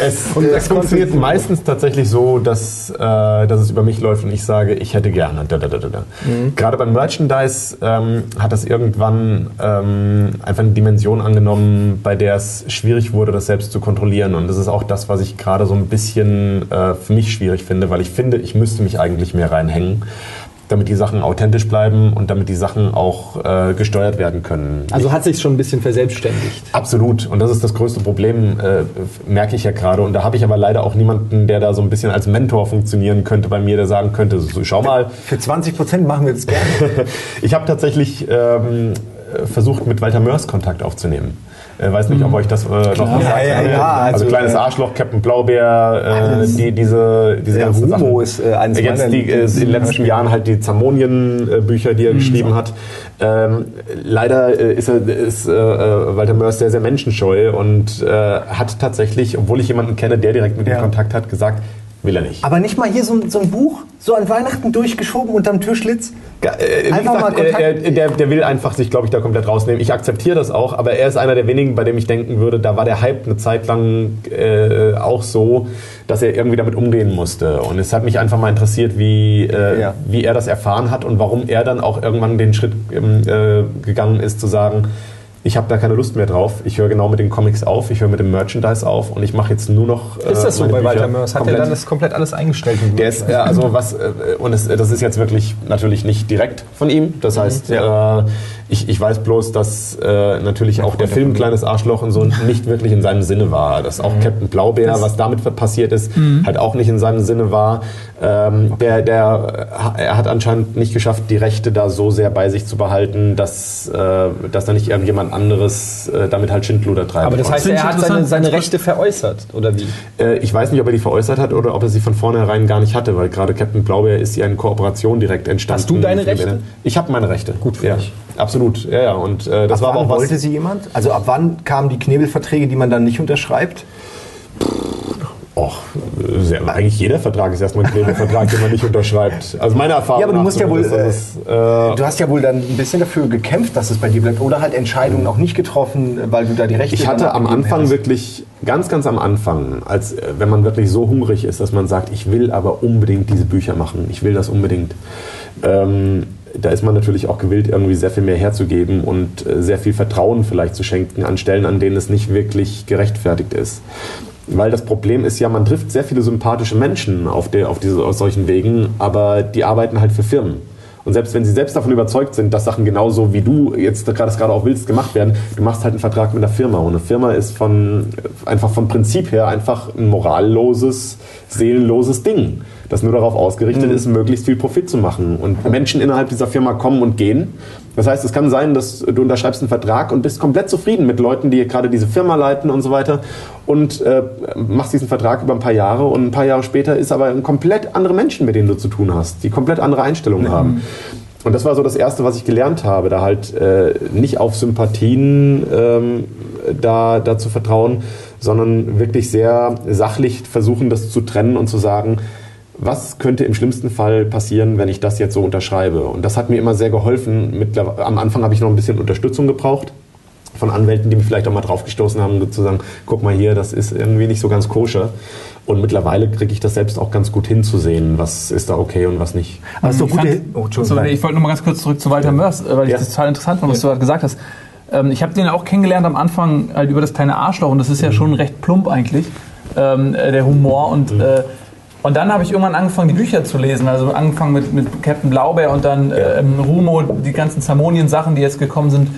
Es, es funktioniert meistens tatsächlich so, dass, äh, dass es über mich läuft und ich sage, ich hätte gerne. Da, da, da, da, da. Gerade beim Merchandise ähm, hat das irgendwann ähm, einfach eine Dimension angenommen, bei der es schwierig wurde, das selbst zu kontrollieren. Und das ist auch das, was ich gerade so ein bisschen äh, für mich schwierig finde, weil ich finde, ich müsste mich eigentlich mehr reinhängen. Damit die Sachen authentisch bleiben und damit die Sachen auch äh, gesteuert werden können. Also hat sich schon ein bisschen verselbstständigt. Absolut. Und das ist das größte Problem, äh, merke ich ja gerade. Und da habe ich aber leider auch niemanden, der da so ein bisschen als Mentor funktionieren könnte bei mir, der sagen könnte, so, schau mal. Für 20 Prozent machen wir das gerne. ich habe tatsächlich ähm, versucht, mit Walter Mörs Kontakt aufzunehmen. Äh, weiß nicht, ob euch das äh, noch was Ja, sagt. ja, ja, Also, also, kleines äh, Arschloch, Captain Blaubeer, äh, die, diese, diese ganzen Humo Sachen. ist, äh, eines Jetzt die, äh, in den letzten Jahren halt die Zamonien-Bücher, die er geschrieben hat. Ähm, leider äh, ist, er, ist äh, äh, Walter Mörs sehr, sehr menschenscheu und äh, hat tatsächlich, obwohl ich jemanden kenne, der direkt mit ihm Ja. Kontakt hat, gesagt, will er nicht. Aber nicht mal hier so, ein- so ein Buch, so an Weihnachten durchgeschoben unterm Türschlitz. Äh, wie Einfach mal gesagt, Kontakt- er, der, der will einfach sich, glaube ich, da komplett rausnehmen. Ich akzeptiere das auch, aber er ist einer der wenigen, bei dem ich denken würde, da war der Hype eine Zeit lang äh, auch so, dass er irgendwie damit umgehen musste. Und es hat mich einfach mal interessiert, wie, äh, Ja. wie er das erfahren hat und warum er dann auch irgendwann den Schritt ähm, äh, gegangen ist, zu sagen, ich habe da keine Lust mehr drauf. Ich höre genau mit den Comics auf, ich höre mit dem Merchandise auf und ich mache jetzt nur noch. äh, Ist das so bei Bücher Walter Mörs? Hat er dann das komplett alles eingestellt? der ist, ja, also was, äh, und es, das ist jetzt wirklich natürlich nicht direkt von ihm. Das heißt, äh, ich, ich weiß bloß, dass äh, natürlich auch der Film Kleines Arschloch und so nicht wirklich in seinem Sinne war. Dass auch Captain Blaubeer, was damit passiert ist, halt auch nicht in seinem Sinne war. Ähm, der, der, äh, er hat anscheinend nicht geschafft, die Rechte da so sehr bei sich zu behalten, dass, äh, dass da nicht irgendjemand anderes äh, damit halt Schindluder treibt. Aber das heißt, er hat seine, seine Rechte veräußert, oder wie? Äh, ich weiß nicht, ob er die veräußert hat oder ob er sie von vornherein gar nicht hatte, weil gerade Captain Blaubeer ist ja in Kooperation direkt entstanden. Hast du deine Rechte? Ich habe meine Rechte. Gut für ja. dich. Absolut, ja, ja. Und äh, das ab war aber auch was. wollte sie jemand? Also ab wann kamen die Knebelverträge, die man dann nicht unterschreibt? Och, sehr, eigentlich jeder Vertrag ist erstmal ein Knebelvertrag, den man nicht unterschreibt. Also meine Erfahrung. Ja, aber du musst ja wohl, zumindest, äh, äh, Du hast ja wohl dann ein bisschen dafür gekämpft, dass es bei dir bleibt. Oder halt Entscheidungen auch nicht getroffen, weil du da die Rechte Ich hatte am Anfang hast. wirklich, ganz, ganz am Anfang, als äh, wenn man wirklich so hungrig ist, dass man sagt, ich will aber unbedingt diese Bücher machen, ich will das unbedingt. Ähm, da ist man natürlich auch gewillt, irgendwie sehr viel mehr herzugeben und äh, sehr viel Vertrauen vielleicht zu schenken an Stellen, an denen es nicht wirklich gerechtfertigt ist. Weil das Problem ist ja, man trifft sehr viele sympathische Menschen auf, der, auf, diese, auf solchen Wegen, aber die arbeiten halt für Firmen. Und selbst wenn sie selbst davon überzeugt sind, dass Sachen genauso wie du jetzt gerade gerade auch willst gemacht werden, du machst halt einen Vertrag mit einer Firma. Und eine Firma ist von einfach vom Prinzip her einfach ein moralloses, seelenloses Ding, das nur darauf ausgerichtet ist, möglichst viel Profit zu machen. Und Menschen innerhalb dieser Firma kommen und gehen. Das heißt, es kann sein, dass du unterschreibst einen Vertrag und bist komplett zufrieden mit Leuten, die gerade diese Firma leiten und so weiter und äh, machst diesen Vertrag über ein paar Jahre und ein paar Jahre später ist aber ein komplett andere Menschen, mit denen du zu tun hast, die komplett andere Einstellungen haben. Und das war so das Erste, was ich gelernt habe, da halt äh, nicht auf Sympathien ähm, da, da zu vertrauen, sondern wirklich sehr sachlich versuchen, das zu trennen und zu sagen, was könnte im schlimmsten Fall passieren, wenn ich das jetzt so unterschreibe? Und das hat mir immer sehr geholfen. Am Anfang habe ich noch ein bisschen Unterstützung gebraucht von Anwälten, die mich vielleicht auch mal draufgestoßen haben, zu sagen, guck mal hier, das ist irgendwie nicht so ganz koscher. Und mittlerweile kriege ich das selbst auch ganz gut hinzusehen, was ist da okay und was nicht. Aber es ist doch Ich gute. fand- Oh, So, Entschuldigung. ich wollte noch mal ganz kurz zurück zu Walter Mörs, äh, weil ich Ja. das total interessant fand, was du gerade gesagt hast. Ähm, ich habe den auch kennengelernt am Anfang halt über das kleine Arschloch und das ist ja schon recht plump eigentlich, ähm, äh, der Humor. Und, äh, und dann habe ich irgendwann angefangen, die Bücher zu lesen. Also angefangen mit, mit Captain Blaubeer und dann ähm, Rumo, die ganzen Zamonien-Sachen, die jetzt gekommen sind.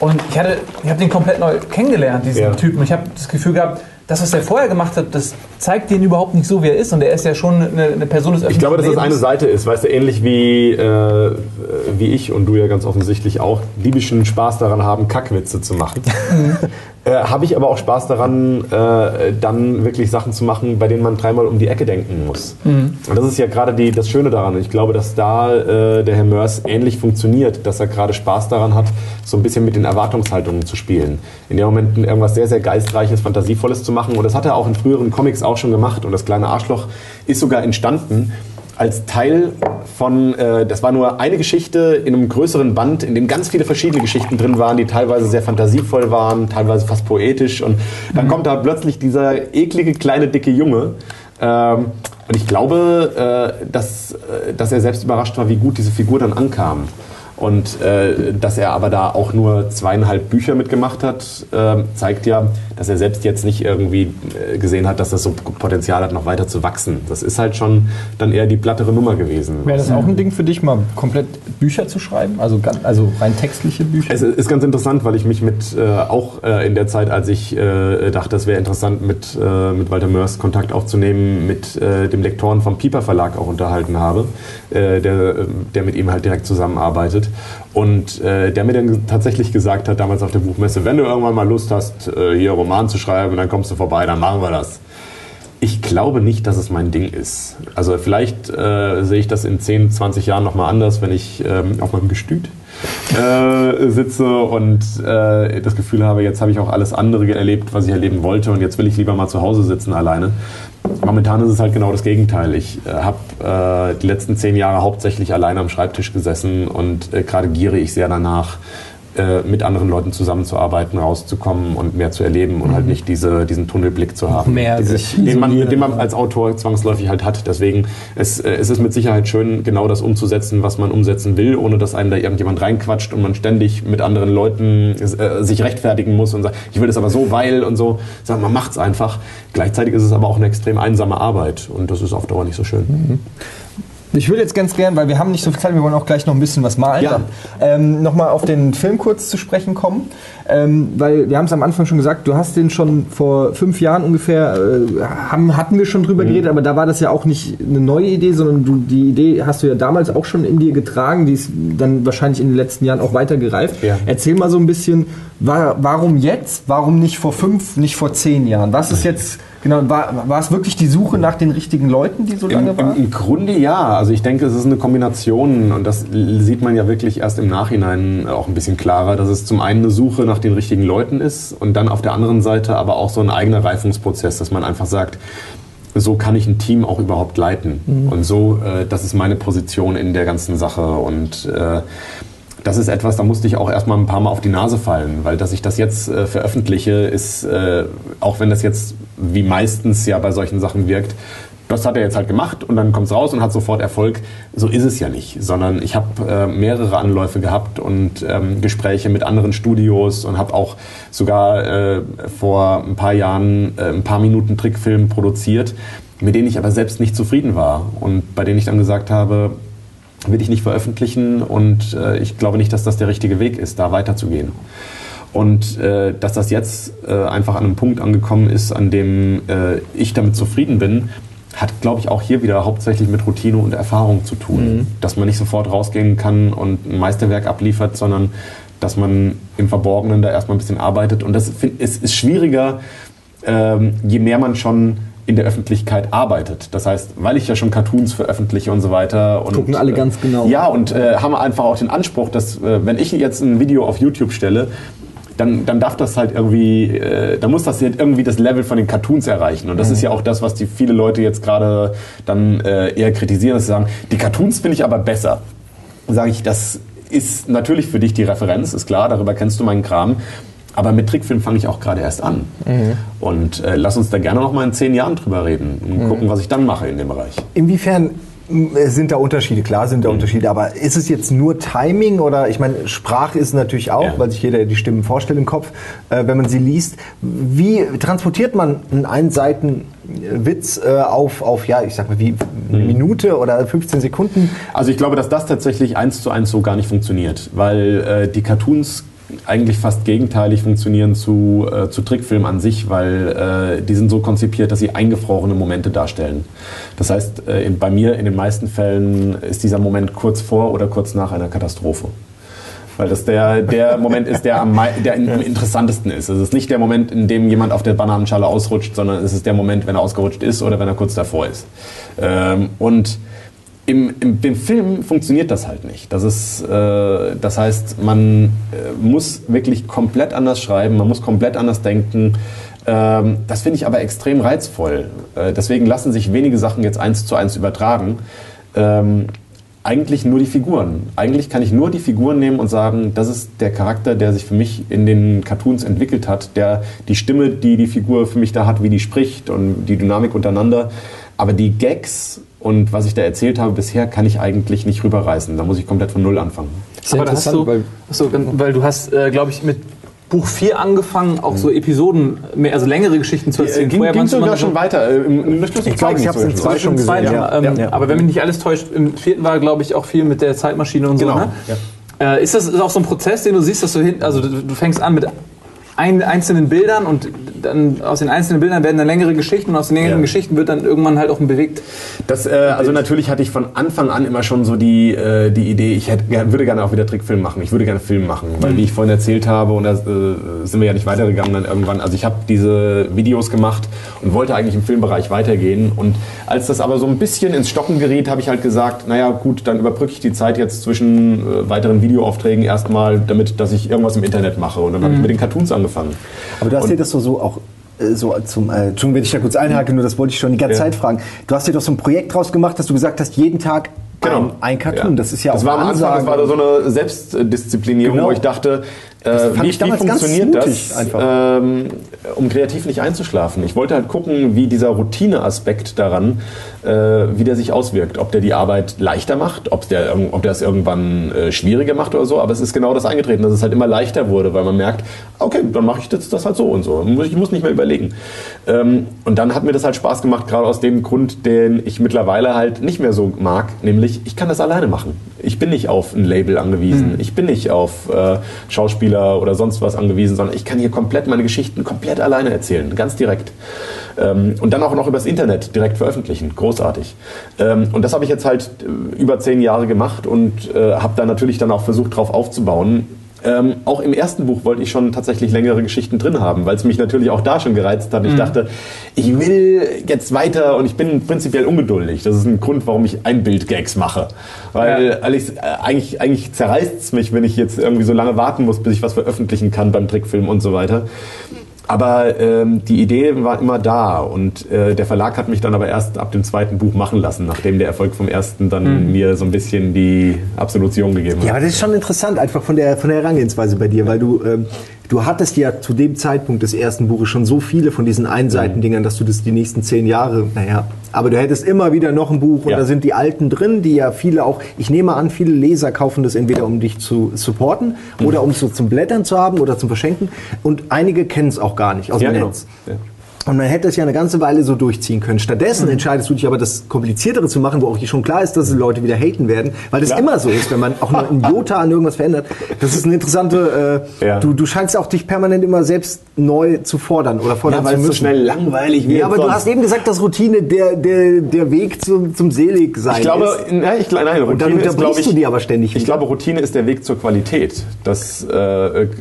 Und ich, hatte, ich habe den komplett neu kennengelernt, diesen. Typen. Ich habe das Gefühl gehabt, das, was er vorher gemacht hat, das zeigt den überhaupt nicht so, wie er ist. Und er ist ja schon eine, eine Person des Ich glaube, dass öffentlichen das eine Lebens. Seite ist, weißt du, ähnlich wie, äh, wie ich und du ja ganz offensichtlich auch, liebischen Spaß daran haben, Kackwitze zu machen. äh, Habe ich aber auch Spaß daran, äh, dann wirklich Sachen zu machen, bei denen man dreimal um die Ecke denken muss. Und das ist ja gerade die, das Schöne daran. Ich glaube, dass da äh, der Herr Mörs ähnlich funktioniert, dass er gerade Spaß daran hat, so ein bisschen mit den Erwartungshaltungen zu spielen. In dem Moment irgendwas sehr, sehr geistreiches, fantasievolles zu machen. Und das hat er auch in früheren Comics auch schon gemacht. Und das kleine Arschloch ist sogar entstanden als Teil von, äh, das war nur eine Geschichte in einem größeren Band, in dem ganz viele verschiedene Geschichten drin waren, die teilweise sehr fantasievoll waren, teilweise fast poetisch. Und dann kommt da plötzlich dieser eklige, kleine, dicke Junge. Ähm, und ich glaube, äh, dass, äh, dass er selbst überrascht war, wie gut diese Figur dann ankam. Und äh, dass er aber da auch nur zweieinhalb Bücher mitgemacht hat, äh, zeigt ja, dass er selbst jetzt nicht irgendwie äh, gesehen hat, dass das so Potenzial hat, noch weiter zu wachsen. Das ist halt schon dann eher die plattere Nummer gewesen. Wäre das auch ein Ding für dich, mal komplett Bücher zu schreiben? Also, also rein textliche Bücher? Es ist ganz interessant, weil ich mich mit äh, auch äh, in der Zeit, als ich äh, dachte, es wäre interessant, mit, äh, mit Walter Mörs Kontakt aufzunehmen, mit äh, dem Lektoren vom Piper Verlag auch unterhalten habe, äh, der, der mit ihm halt direkt zusammenarbeitet. Und äh, der mir dann tatsächlich gesagt hat, damals auf der Buchmesse, wenn du irgendwann mal Lust hast, äh, hier Roman zu schreiben, dann kommst du vorbei, dann machen wir das. Ich glaube nicht, dass es mein Ding ist. Also vielleicht äh, sehe ich das in 10, 20 Jahren nochmal anders, wenn ich ähm, auf meinem Gestüt äh, sitze und äh, das Gefühl habe, jetzt habe ich auch alles andere erlebt, was ich erleben wollte und jetzt will ich lieber mal zu Hause sitzen alleine. Momentan ist es halt genau das Gegenteil. Ich äh, habe äh, die letzten zehn Jahre hauptsächlich alleine am Schreibtisch gesessen und äh, gerade giere ich sehr danach, äh, mit anderen Leuten zusammenzuarbeiten, rauszukommen und mehr zu erleben und halt nicht diese, diesen Tunnelblick zu haben. mehr Diese- den, man, den man als Autor zwangsläufig halt hat. Deswegen es, äh, es ist mit Sicherheit schön, genau das umzusetzen, was man umsetzen will, ohne dass einem da irgendjemand reinquatscht und man ständig mit anderen Leuten äh, sich rechtfertigen muss und sagt, ich will das aber so, weil und so. Sagen, man macht's einfach. Gleichzeitig ist es aber auch eine extrem einsame Arbeit und das ist auf Dauer nicht so schön. Ich würde jetzt ganz gern, weil wir haben nicht so viel Zeit, wir wollen auch gleich noch ein bisschen was malen, Ja. ähm, nochmal auf den Film kurz zu sprechen kommen. Ähm, weil wir haben es am Anfang schon gesagt, du hast den schon vor fünf Jahren ungefähr, äh, haben, hatten wir schon drüber Mhm. geredet, aber da war das ja auch nicht eine neue Idee, sondern du, die Idee hast du ja damals auch schon in dir getragen, die ist dann wahrscheinlich in den letzten Jahren auch weiter gereift. Ja. Erzähl mal so ein bisschen, wa warum jetzt, warum nicht vor fünf, nicht vor zehn Jahren? Was ist jetzt, genau, war, war es wirklich die Suche nach den richtigen Leuten, die so lange Im, war? im, Im Grunde ja. Also ich denke, es ist eine Kombination und das sieht man ja wirklich erst im Nachhinein auch ein bisschen klarer, dass es zum einen eine Suche nach den richtigen Leuten ist und dann auf der anderen Seite aber auch so ein eigener Reifungsprozess, dass man einfach sagt, so kann ich ein Team auch überhaupt leiten. Und so, äh, das ist meine Position in der ganzen Sache. Und äh, das ist etwas, da musste ich auch erstmal ein paar Mal auf die Nase fallen, weil dass ich das jetzt äh, veröffentliche, ist, äh, auch wenn das jetzt wie meistens ja bei solchen Sachen wirkt, das hat er jetzt halt gemacht und dann kommt es raus und hat sofort Erfolg. So ist es ja nicht, sondern ich habe äh, mehrere Anläufe gehabt und ähm, Gespräche mit anderen Studios und habe auch sogar äh, vor ein paar Jahren äh, ein paar Minuten Trickfilm produziert, mit denen ich aber selbst nicht zufrieden war und bei denen ich dann gesagt habe, will ich nicht veröffentlichen und äh, ich glaube nicht, dass das der richtige Weg ist, da weiterzugehen. Und äh, dass das jetzt äh, einfach an einem Punkt angekommen ist, an dem äh, ich damit zufrieden bin, hat, glaube ich, auch hier wieder hauptsächlich mit Routine und Erfahrung zu tun. Dass man nicht sofort rausgehen kann und ein Meisterwerk abliefert, sondern dass man im Verborgenen da erstmal ein bisschen arbeitet. Und das ist, ist schwieriger, ähm, je mehr man schon in der Öffentlichkeit arbeitet. Das heißt, weil ich ja schon Cartoons veröffentliche und so weiter. Und, Gucken alle ganz genau. Ja, und äh, haben einfach auch den Anspruch, dass äh, wenn ich jetzt ein Video auf YouTube stelle, dann, dann darf das halt irgendwie, äh, dann muss das halt irgendwie das Level von den Cartoons erreichen. Und das ist ja auch das, was die viele Leute jetzt gerade dann äh, eher kritisieren, dass sie sagen, die Cartoons finde ich aber besser. Sage ich, das ist natürlich für dich die Referenz, ist klar, darüber kennst du meinen Kram. Aber mit Trickfilm fange ich auch gerade erst an. Und äh, lass uns da gerne noch mal in zehn Jahren drüber reden und gucken, was ich dann mache in dem Bereich. Inwiefern m, sind da Unterschiede? Klar sind da Unterschiede, aber ist es jetzt nur Timing oder ich meine, Sprache ist natürlich auch, Ja. weil sich jeder die Stimmen vorstellt im Kopf, äh, wenn man sie liest. Wie transportiert man einen Einseiten-Witz äh, auf, auf, ja, ich sag mal, wie eine Minute oder 15 Sekunden? Also ich glaube, dass das tatsächlich eins zu eins so gar nicht funktioniert, weil äh, die Cartoons eigentlich fast gegenteilig funktionieren zu, äh, zu Trickfilmen an sich, weil äh, die sind so konzipiert, dass sie eingefrorene Momente darstellen. Das heißt, äh, in, bei mir in den meisten Fällen ist dieser Moment kurz vor oder kurz nach einer Katastrophe. Weil das der, der Moment ist, der am, der am interessantesten ist. Es ist nicht der Moment, in dem jemand auf der Bananenschale ausrutscht, sondern es ist der Moment, wenn er ausgerutscht ist oder wenn er kurz davor ist. Ähm, und im, im, im Film funktioniert das halt nicht. Das, ist, äh, das heißt, man äh, muss wirklich komplett anders schreiben, man muss komplett anders denken. Ähm, das finde ich aber extrem reizvoll. Äh, deswegen lassen sich wenige Sachen jetzt eins zu eins übertragen. Ähm, eigentlich nur die Figuren. Eigentlich kann ich nur die Figuren nehmen und sagen, das ist der Charakter, der sich für mich in den Cartoons entwickelt hat, der die Stimme, die die Figur für mich da hat, wie die spricht und die Dynamik untereinander. Aber die Gags und was ich da erzählt habe bisher, kann ich eigentlich nicht rüberreißen. Da muss ich komplett von Null anfangen. Sehr Aber interessant, du, weil achso, weil du hast, äh, glaube ich, mit Buch 4 angefangen, auch so Episoden, mehr, also längere Geschichten zu erzählen. Äh, ging, Vorher ging sogar so- schon weiter. Äh, im, im Schlüssel Ich glaube, ich habe es in zwei schon im gesehen. zweiten, Ja. ähm, Ja, ja. Aber wenn mich nicht alles täuscht, im vierten war, glaube ich, auch viel mit der Zeitmaschine und Genau, so. Ne? Äh, ist das ist auch so ein Prozess, den du siehst, dass du hin, also du, du fängst an mit ein, einzelnen Bildern und dann aus den einzelnen Bildern werden dann längere Geschichten und aus den längeren Ja. Geschichten wird dann irgendwann halt auch ein bewegt. Das, äh, also natürlich hatte ich von Anfang an immer schon so die, äh, die Idee, ich hätte, würde gerne auch wieder Trickfilm machen. Ich würde gerne Film machen, weil wie ich vorhin erzählt habe, und da äh, sind wir ja nicht weitergegangen dann irgendwann. Also ich habe diese Videos gemacht und wollte eigentlich im Filmbereich weitergehen. Und als das aber so ein bisschen ins Stocken geriet, habe ich halt gesagt, naja gut, dann überbrücke ich die Zeit jetzt zwischen äh, weiteren Videoaufträgen erstmal, damit, dass ich irgendwas im Internet mache. Und dann habe ich mit den Cartoons angefangen. Aber du hast dir das so, so auch äh, so zum, äh, Entschuldigung, wenn ich da kurz einhake, nur das wollte ich schon die ganze Ja. Zeit fragen. Du hast dir doch so ein Projekt draus gemacht, dass du gesagt hast, jeden Tag ein, ein Cartoon. Das ist ja das auch war am Anfang, das war da so eine Selbstdisziplinierung, Genau. wo ich dachte, äh, wie, ich wie funktioniert das, ähm, um kreativ nicht einzuschlafen. Ich wollte halt gucken, wie dieser Routineaspekt daran, äh, wie der sich auswirkt. Ob der die Arbeit leichter macht, ob der, ob der es irgendwann äh, schwieriger macht oder so. Aber es ist genau das eingetreten, dass es halt immer leichter wurde, weil man merkt, okay, dann mache ich das, das halt so und so. Ich muss nicht mehr überlegen. Ähm, und dann hat mir das halt Spaß gemacht, gerade aus dem Grund, den ich mittlerweile halt nicht mehr so mag, nämlich ich kann das alleine machen. Ich bin nicht auf ein Label angewiesen, ich bin nicht auf äh, Schauspieler oder sonst was angewiesen, sondern ich kann hier komplett meine Geschichten komplett alleine erzählen, ganz direkt. Ähm, und dann auch noch übers Internet direkt veröffentlichen, großartig. Ähm, und das habe ich jetzt halt äh, über zehn Jahre gemacht und äh, habe da natürlich dann auch versucht, drauf aufzubauen. Ähm, auch im ersten Buch wollte ich schon tatsächlich längere Geschichten drin haben, weil es mich natürlich auch da schon gereizt hat. Ich dachte, ich will jetzt weiter und ich bin prinzipiell ungeduldig. Das ist ein Grund, warum ich Einbildgags mache. Weil Alice, äh, eigentlich, eigentlich zerreißt es mich, wenn ich jetzt irgendwie so lange warten muss, bis ich was veröffentlichen kann beim Trickfilm und so weiter. Aber ähm, die Idee war immer da und äh, der Verlag hat mich dann aber erst ab dem zweiten Buch machen lassen, nachdem der Erfolg vom ersten dann mir so ein bisschen die Absolution gegeben hat. Ja, aber das ist schon interessant, einfach von der, von der Herangehensweise bei dir, weil du, ähm, du hattest ja zu dem Zeitpunkt des ersten Buches schon so viele von diesen Einseitendingern, dass du das die nächsten zehn Jahre, naja, aber du hättest immer wieder noch ein Buch und Ja. da sind die alten drin, die ja viele auch, ich nehme an, viele Leser kaufen das entweder um dich zu supporten oder um es so zum Blättern zu haben oder zum Verschenken und einige kennen es auch gar nicht aus Ja, dem genau. Netz. Ja. Und man hätte es ja eine ganze Weile so durchziehen können. Stattdessen entscheidest du dich aber, das Kompliziertere zu machen, wo auch schon klar ist, dass die Leute wieder haten werden. Weil das Klar. immer so ist, wenn man auch nur ein Jota an irgendwas verändert. Das ist eine interessante, äh, Ja. du, du scheinst auch dich permanent immer selbst neu zu fordern oder fordern Ja, weil zu es so müssen. schnell langweilig wird. Ja, aber du sonst. hast eben gesagt, dass Routine der, der, der Weg zum, zum Seligsein Ich glaube, ist. nein, ich, nein, Routine Und dann ist, unterbrichst glaube ich, du die aber ständig Ich wieder. glaube, Routine ist der Weg zur Qualität. Das, äh,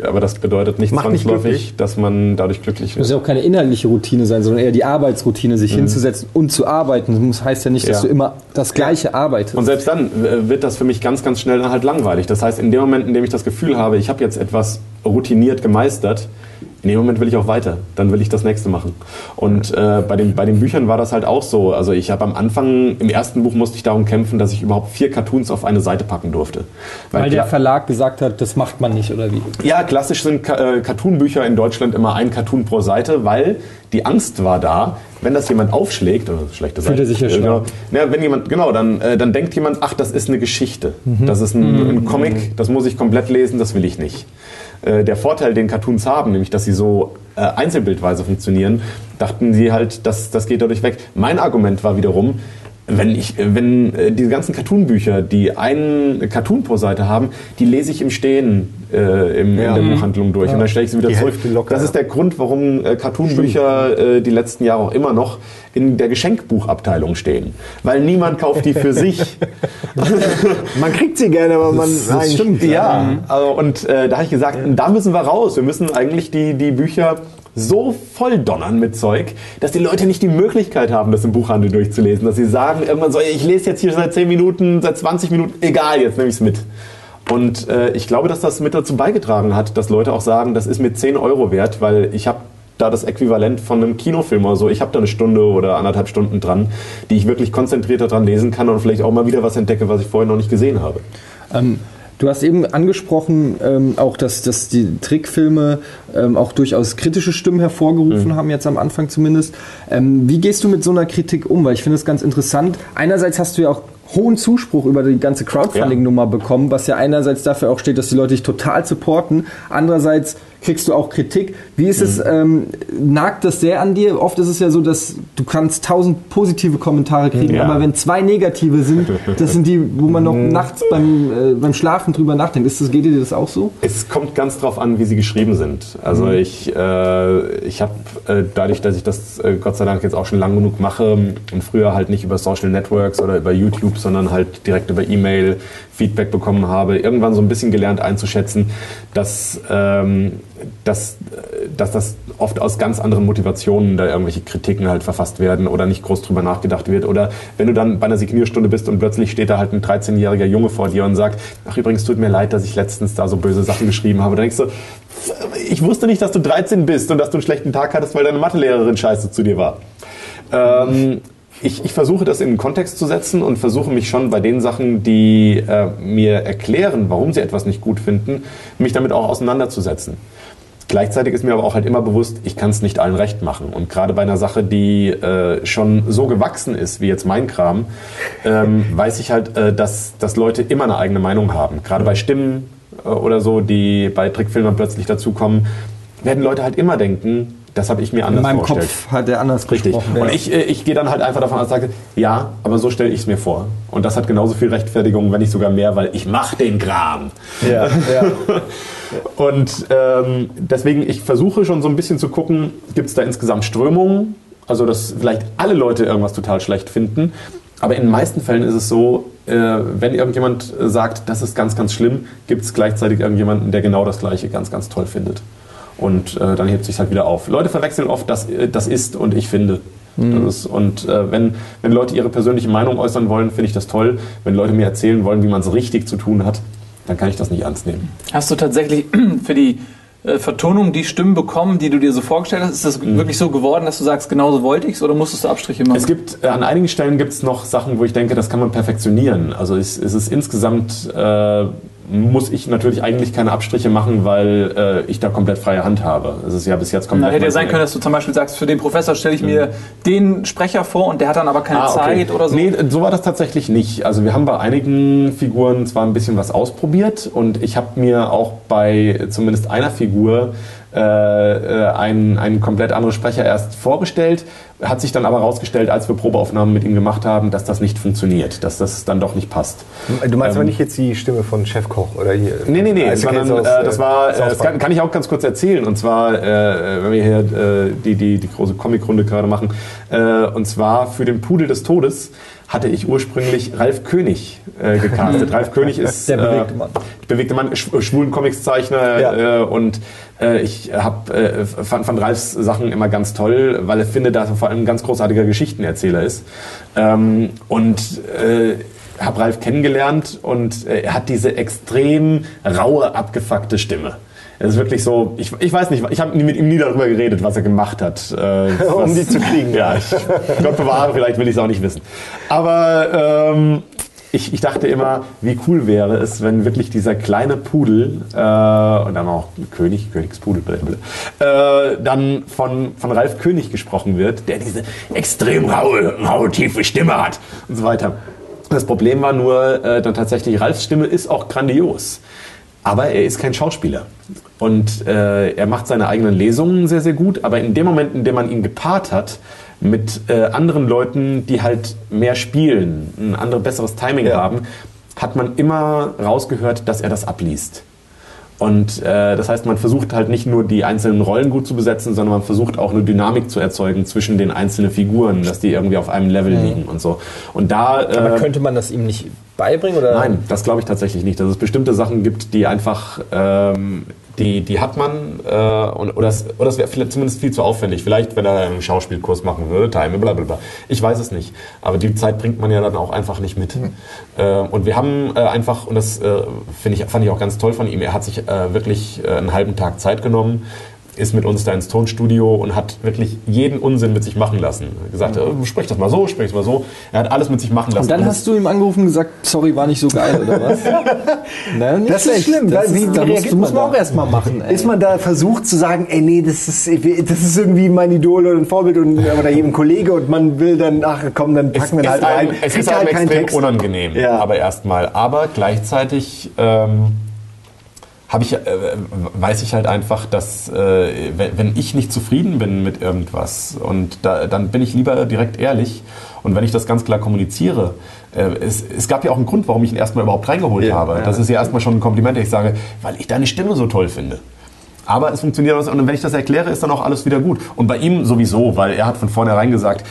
aber das bedeutet nicht Macht nicht zwangsläufig, glücklich. dass man dadurch glücklich wird. ja auch keine inhaltliche Routine sein, sondern eher die Arbeitsroutine, sich hinzusetzen und zu arbeiten. Das heißt ja nicht, dass Ja. du immer das Gleiche arbeitest. Und selbst dann äh, wird das für mich ganz, ganz schnell dann halt langweilig. Das heißt, in dem Moment, in dem ich das Gefühl habe, ich habe jetzt etwas routiniert gemeistert, in dem Moment will ich auch weiter. Dann will ich das nächste machen. Und äh, bei, den, bei den Büchern war das halt auch so. Also ich habe am Anfang, im ersten Buch musste ich darum kämpfen, dass ich überhaupt vier Cartoons auf eine Seite packen durfte. Weil der kla- Verlag gesagt hat, das macht man nicht, oder wie? ja, klassisch sind Ka äh, Cartoon-Bücher in Deutschland immer ein Cartoon pro Seite, weil die Angst war da, wenn das jemand aufschlägt, oder schlechte Fühlt Seite, er sich ja äh, genau, ja, wenn jemand, genau, dann, äh, dann denkt jemand, ach, das ist eine Geschichte, das ist ein, ein Comic, das muss ich komplett lesen, das will ich nicht. Äh, der Vorteil, den Cartoons haben, nämlich, dass sie so äh, einzelbildweise funktionieren, dachten sie halt, das, das geht dadurch weg. Mein Argument war wiederum, wenn ich, äh, wenn äh, diese ganzen Cartoon-Bücher, die einen Cartoon pro Seite haben, die lese ich im Stehen äh, im, in der Buchhandlung durch und dann stelle ich sie wieder Die zurück. Locker, das ja. ist der Grund, warum äh, Cartoon-Bücher äh, die letzten Jahre auch immer noch in der Geschenkbuchabteilung stehen, weil niemand kauft die für sich. Man kriegt sie gerne, aber man... nein, stimmt, ja. Also, und äh, da habe ich gesagt, da müssen wir raus. Wir müssen eigentlich die, die Bücher so voll donnern mit Zeug, dass die Leute nicht die Möglichkeit haben, das im Buchhandel durchzulesen. Dass sie sagen, irgendwann so, ich lese jetzt hier seit 10 Minuten, seit 20 Minuten, egal, jetzt nehme ich es mit. Und äh, ich glaube, dass das mit dazu beigetragen hat, dass Leute auch sagen, das ist mir 10 Euro wert, weil ich habe da das Äquivalent von einem Kinofilm oder so. Ich habe da eine Stunde oder anderthalb Stunden dran, die ich wirklich konzentrierter dran lesen kann und vielleicht auch mal wieder was entdecke, was ich vorher noch nicht gesehen habe. Ähm, Du hast eben angesprochen, ähm, auch dass, dass die Trickfilme ähm, auch durchaus kritische Stimmen hervorgerufen Mhm. haben, jetzt am Anfang zumindest. Ähm, wie gehst du mit so einer Kritik um? Weil ich finde es ganz interessant. Einerseits hast du ja auch hohen Zuspruch über die ganze Crowdfunding-Nummer bekommen, was ja einerseits dafür auch steht, dass die Leute dich total supporten. Andererseits kriegst du auch Kritik. Wie ist es, ähm, nagt das sehr an dir? Oft ist es ja so, dass du kannst tausend positive Kommentare kriegen, Ja. aber wenn zwei negative sind, das sind die, wo man noch nachts beim, äh, beim Schlafen drüber nachdenkt. Ist das, geht dir das auch so? Es kommt ganz drauf an, wie sie geschrieben sind. Also ich, äh, ich habe äh, dadurch, dass ich das äh, Gott sei Dank jetzt auch schon lang genug mache und früher halt nicht über Social Networks oder über YouTube, sondern halt direkt über E-Mail Feedback bekommen habe, irgendwann so ein bisschen gelernt einzuschätzen, dass, ähm, dass, dass das oft aus ganz anderen Motivationen da irgendwelche Kritiken halt verfasst werden oder nicht groß drüber nachgedacht wird. Oder wenn du dann bei einer Signierstunde bist und plötzlich steht da halt ein 13-jähriger Junge vor dir und sagt, ach übrigens tut mir leid, dass ich letztens da so böse Sachen geschrieben habe. Dann denkst du, ich wusste nicht, dass du 13 bist und dass du einen schlechten Tag hattest, weil deine Mathelehrerin scheiße zu dir war. Ähm, ich, ich versuche das in den Kontext zu setzen und versuche mich schon bei den Sachen, die äh, mir erklären, warum sie etwas nicht gut finden, mich damit auch auseinanderzusetzen. Gleichzeitig ist mir aber auch halt immer bewusst, ich kann es nicht allen recht machen. Und gerade bei einer Sache, die äh, schon so gewachsen ist, wie jetzt mein Kram, ähm, weiß ich halt, äh, dass, dass Leute immer eine eigene Meinung haben. Gerade bei Stimmen äh, oder so, die bei Trickfilmern plötzlich dazukommen, werden Leute halt immer denken, das habe ich mir In anders meinem vorgestellt. Kopf hat er anders Richtig. gesprochen. Und ich, äh, ich gehe dann halt einfach davon aus, sage, ja, aber so stelle ich es mir vor. Und das hat genauso viel Rechtfertigung, wenn nicht sogar mehr, weil ich mache den Kram. ja, ja. Und ähm, deswegen, ich versuche schon so ein bisschen zu gucken, gibt es da insgesamt Strömungen? Also, dass vielleicht alle Leute irgendwas total schlecht finden. Aber in den meisten Fällen ist es so, äh, wenn irgendjemand sagt, das ist ganz, ganz schlimm, gibt es gleichzeitig irgendjemanden, der genau das Gleiche ganz, ganz toll findet. Und äh, dann hebt sich halt wieder auf. Leute verwechseln oft das, äh, das ist und ich finde. Das ist, und äh, wenn, wenn Leute ihre persönliche Meinung äußern wollen, finde ich das toll. Wenn Leute mir erzählen wollen, wie man es richtig zu tun hat, dann kann ich das nicht ernst nehmen. Hast du tatsächlich für die äh, Vertonung die Stimmen bekommen, die du dir so vorgestellt hast? Ist das wirklich so geworden, dass du sagst, genauso wollte ich es oder musstest du Abstriche machen? Es gibt, äh, an einigen Stellen gibt es noch Sachen, wo ich denke, das kann man perfektionieren. Also es, es ist insgesamt, äh, muss ich natürlich eigentlich keine Abstriche machen, weil äh, ich da komplett freie Hand habe. Es ist ja bis jetzt Na, komplett... hätte ja sein können, dass du zum Beispiel sagst, für den Professor stelle ich mir den Sprecher vor und der hat dann aber keine Ah, okay. Zeit oder so. Nee, so war das tatsächlich nicht. Also wir haben bei einigen Figuren zwar ein bisschen was ausprobiert und ich habe mir auch bei zumindest einer Figur äh, äh, einen, einen komplett anderen Sprecher erst vorgestellt, hat sich dann aber herausgestellt, als wir Probeaufnahmen mit ihm gemacht haben, dass das nicht funktioniert, dass das dann doch nicht passt. Du meinst Ähm, aber nicht jetzt die Stimme von Chefkoch oder hier? Nee, nee, nee, Also kennst du aus, äh, das war, äh, das kann ich auch ganz kurz erzählen. Und zwar, äh, wenn wir hier äh, die, die, die große Comicrunde gerade machen, äh, und zwar für den Pudel des Todes hatte ich ursprünglich Ralf König äh, gecastet. Ralf König ist Der bewegte äh, Mann. der bewegte Mann, sch schwulen Comicszeichner Ja. äh, und äh, ich hab, äh, fand, fand Ralfs Sachen immer ganz toll, weil ich finde, dass er vor allem ein ganz großartiger Geschichtenerzähler ist. Ähm, und äh, habe Ralf kennengelernt und äh, er hat diese extrem raue, abgefuckte Stimme. Es ist wirklich so, ich, ich weiß nicht, ich habe mit ihm nie darüber geredet, was er gemacht hat. Äh, Um was- die zu kriegen. Ja, ich, Gott bewahre, vielleicht will ich es auch nicht wissen. Aber ähm, ich, ich dachte immer, wie cool wäre es, wenn wirklich dieser kleine Pudel äh, und dann auch König, Königspudel, äh, dann von, von Ralf König gesprochen wird, der diese extrem raue, raue, tiefe Stimme hat und so weiter. Das Problem war nur, äh, dann tatsächlich, Ralfs Stimme ist auch grandios. Aber er ist kein Schauspieler. Und äh, er macht seine eigenen Lesungen sehr, sehr gut. Aber in dem Moment, in dem man ihn gepaart hat mit äh, anderen Leuten, die halt mehr spielen, ein anderes, besseres Timing Ja. haben, hat man immer rausgehört, dass er das abliest. Und äh, das heißt, man versucht halt nicht nur die einzelnen Rollen gut zu besetzen, sondern man versucht auch eine Dynamik zu erzeugen zwischen den einzelnen Figuren, dass die irgendwie auf einem Level liegen und so. Und da äh, Aber könnte man das ihm nicht beibringen? Oder? Nein, das glaube ich tatsächlich nicht. Dass es bestimmte Sachen gibt, die einfach, ähm, die, die hat man, äh, und, oder es, oder es wäre vielleicht zumindest viel zu aufwendig. Vielleicht, wenn er einen Schauspielkurs machen würde, Time, bla bla bla. Ich weiß es nicht. Aber die Zeit bringt man ja dann auch einfach nicht mit. Äh, und wir haben äh, einfach, und das äh, finde ich, fand ich auch ganz toll von ihm, er hat sich äh, wirklich äh, einen halben Tag Zeit genommen, ist mit uns da ins Tonstudio und hat wirklich jeden Unsinn mit sich machen lassen. Er hat gesagt, äh, sprich das mal so, sprich das mal so. Er hat alles mit sich machen lassen. Und dann Und hast du ihm angerufen und gesagt, sorry, war nicht so geil, oder was? Na, nicht Das ist schlecht. schlimm, Das weil wie, ist, wie da musst man man auch erstmal machen. Ey. Ist man da versucht zu sagen, ey, nee, das ist, das ist irgendwie mein Idol oder ein Vorbild und, oder eben ein Kollege und man will dann, ach komm, dann es packen wir ihn ist halt rein. einem, es ist halt keinen extrem Text. unangenehm, Ja. aber erstmal. Aber gleichzeitig ähm, habe ich, äh, weiß ich halt einfach, dass äh, wenn, ich nicht zufrieden bin mit irgendwas und da, dann bin ich lieber direkt ehrlich und wenn ich das ganz klar kommuniziere, äh, es, es gab ja auch einen Grund, warum ich ihn erstmal überhaupt reingeholt Ja, habe. ja. Das ist ja erstmal schon ein Kompliment, ich sage, weil ich deine Stimme so toll finde. Aber es funktioniert und wenn ich das erkläre, ist dann auch alles wieder gut. Und bei ihm sowieso, weil er hat von vornherein gesagt,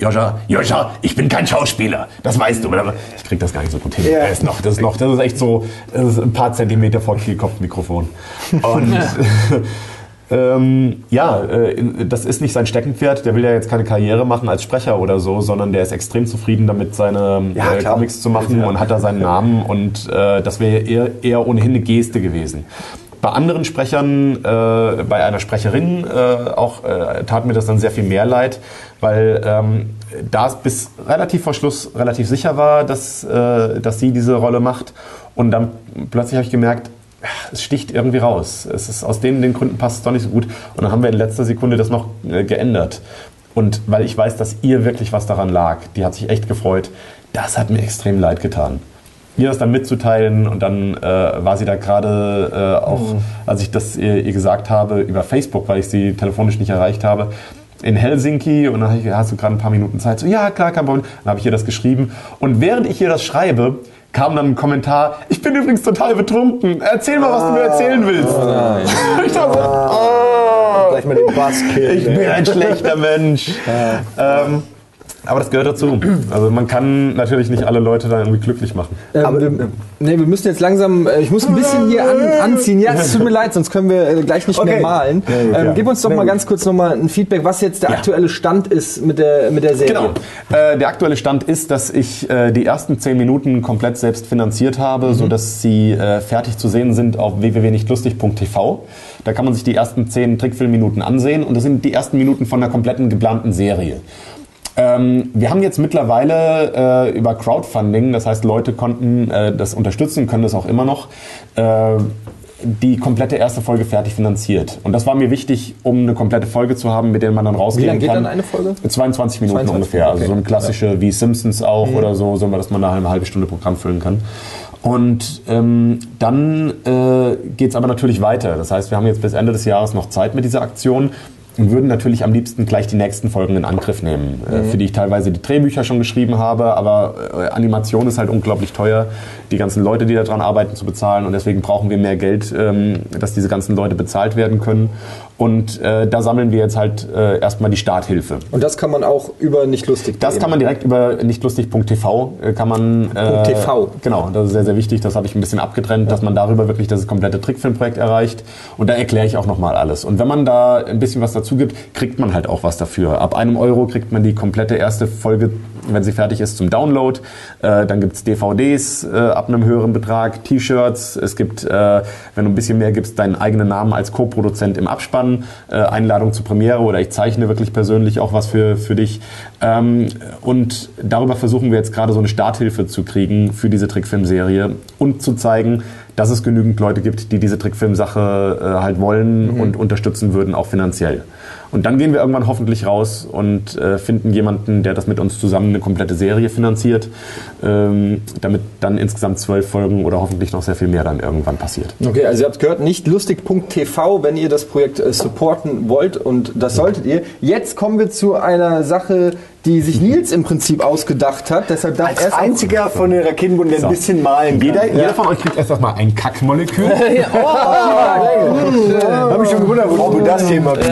Joscha, Joscha, ich bin kein Schauspieler, das weißt du. Aber ich krieg das gar nicht so gut hin. Ja. Er ist noch, das ist noch, das ist echt so, das ist ein paar Zentimeter vor Kehlkopfmikrofon. Und ähm, ja, äh, das ist nicht sein Steckenpferd. Der will ja jetzt keine Karriere machen als Sprecher oder so, sondern der ist extrem zufrieden damit, seine Ja, äh. Comics zu machen und hat da seinen Namen. Und äh, das wäre eher, eher ohnehin eine Geste gewesen. Bei anderen Sprechern, äh, bei einer Sprecherin äh, auch, äh, tat mir das dann sehr viel mehr leid, weil ähm, da es bis relativ vor Schluss relativ sicher war, dass, äh, dass sie diese Rolle macht. Und dann plötzlich habe ich gemerkt, es sticht irgendwie raus. Es ist aus den, den Gründen passt es doch nicht so gut. Und dann haben wir in letzter Sekunde das noch äh, geändert. Und weil ich weiß, dass ihr wirklich was daran lag, die hat sich echt gefreut, das hat mir extrem leid getan. Ihr das dann mitzuteilen und dann äh, war sie da gerade äh, auch, als ich das ihr, ihr gesagt habe, über Facebook, weil ich sie telefonisch nicht erreicht habe, in Helsinki und dann habe ich, hast du gerade ein paar Minuten Zeit? So, ja, klar, kein Problem. Dann habe ich ihr das geschrieben und während ich ihr das schreibe, kam dann ein Kommentar, ich bin übrigens total betrunken, erzähl mal, was du mir erzählen willst. ich dachte, so, oh, Gleich mal den Buzzkill. ich bin ein schlechter Mensch. Ähm, aber das gehört dazu. Also man kann natürlich nicht alle Leute da irgendwie glücklich machen. Aber wir, nee, wir müssen jetzt langsam, äh, ich muss ein bisschen hier an, anziehen. Ja, es tut mir leid, sonst können wir äh, gleich nicht mehr Okay. malen. ähm, ja. Gib uns doch mal ganz kurz nochmal ein Feedback, was jetzt der aktuelle Stand ist mit der, mit der Serie. Genau. Äh, der aktuelle Stand ist, dass ich äh, die ersten zehn Minuten komplett selbst finanziert habe, sodass sie äh, fertig zu sehen sind auf www.nichtlustig.tv. Da kann man sich die ersten zehn Trickfilmminuten ansehen und das sind die ersten Minuten von einer kompletten geplanten Serie. Ähm, wir haben jetzt mittlerweile äh, über Crowdfunding, das heißt Leute konnten äh, das unterstützen, können das auch immer noch, äh, die komplette erste Folge fertig finanziert. Und das war mir wichtig, um eine komplette Folge zu haben, mit der man dann rausgehen lang geht kann. dann eine Folge? 22 Minuten 22, ungefähr. Also okay. so eine klassische wie Simpsons auch oder so, so dass man da eine halbe Stunde Programm füllen kann. Und ähm, dann äh, geht es aber natürlich weiter. Das heißt, wir haben jetzt bis Ende des Jahres noch Zeit mit dieser Aktion und würden natürlich am liebsten gleich die nächsten Folgen in Angriff nehmen, äh, für die ich teilweise die Drehbücher schon geschrieben habe, aber äh, Animation ist halt unglaublich teuer, die ganzen Leute, die daran arbeiten, zu bezahlen und deswegen brauchen wir mehr Geld, ähm, dass diese ganzen Leute bezahlt werden können. Und äh, da sammeln wir jetzt halt äh, erstmal die Starthilfe. Und das kann man auch über nicht lustig. Das kann man direkt über nichtlustig.tv äh, kann man äh, .tv. Genau, das ist sehr sehr wichtig. Das habe ich ein bisschen abgetrennt, dass man darüber wirklich das komplette Trickfilmprojekt erreicht. Und da erkläre ich auch nochmal alles. Und wenn man da ein bisschen was dazu gibt, kriegt man halt auch was dafür. Ab einem Euro kriegt man die komplette erste Folge, wenn sie fertig ist, zum Download. Äh, dann gibt's DVDs äh, ab einem höheren Betrag, T-Shirts. Es gibt, äh, wenn du ein bisschen mehr gibst, deinen eigenen Namen als Co-Produzent im Abspann, äh, Einladung zur Premiere oder ich zeichne wirklich persönlich auch was für, für dich. Ähm, und darüber versuchen wir jetzt gerade so eine Starthilfe zu kriegen für diese Trickfilmserie und zu zeigen, dass es genügend Leute gibt, die diese Trickfilmsache äh, halt wollen und unterstützen würden, auch finanziell. Und dann gehen wir irgendwann hoffentlich raus und äh, finden jemanden, der das mit uns zusammen eine komplette Serie finanziert, ähm, damit dann insgesamt zwölf Folgen oder hoffentlich noch sehr viel mehr dann irgendwann passiert. Okay, also ihr habt gehört, nicht lustig.tv, wenn ihr das Projekt äh, supporten wollt und das solltet ihr. Jetzt kommen wir zu einer Sache, die sich Nils im Prinzip ausgedacht hat. Deshalb darf Als er auch- einziger von den Raketenbunden, der ein bisschen malen Jeder, kann. jeder von euch kriegt erst mal ein Kackmolekül. Hab ich schon gewundert, wo du das Thema bist.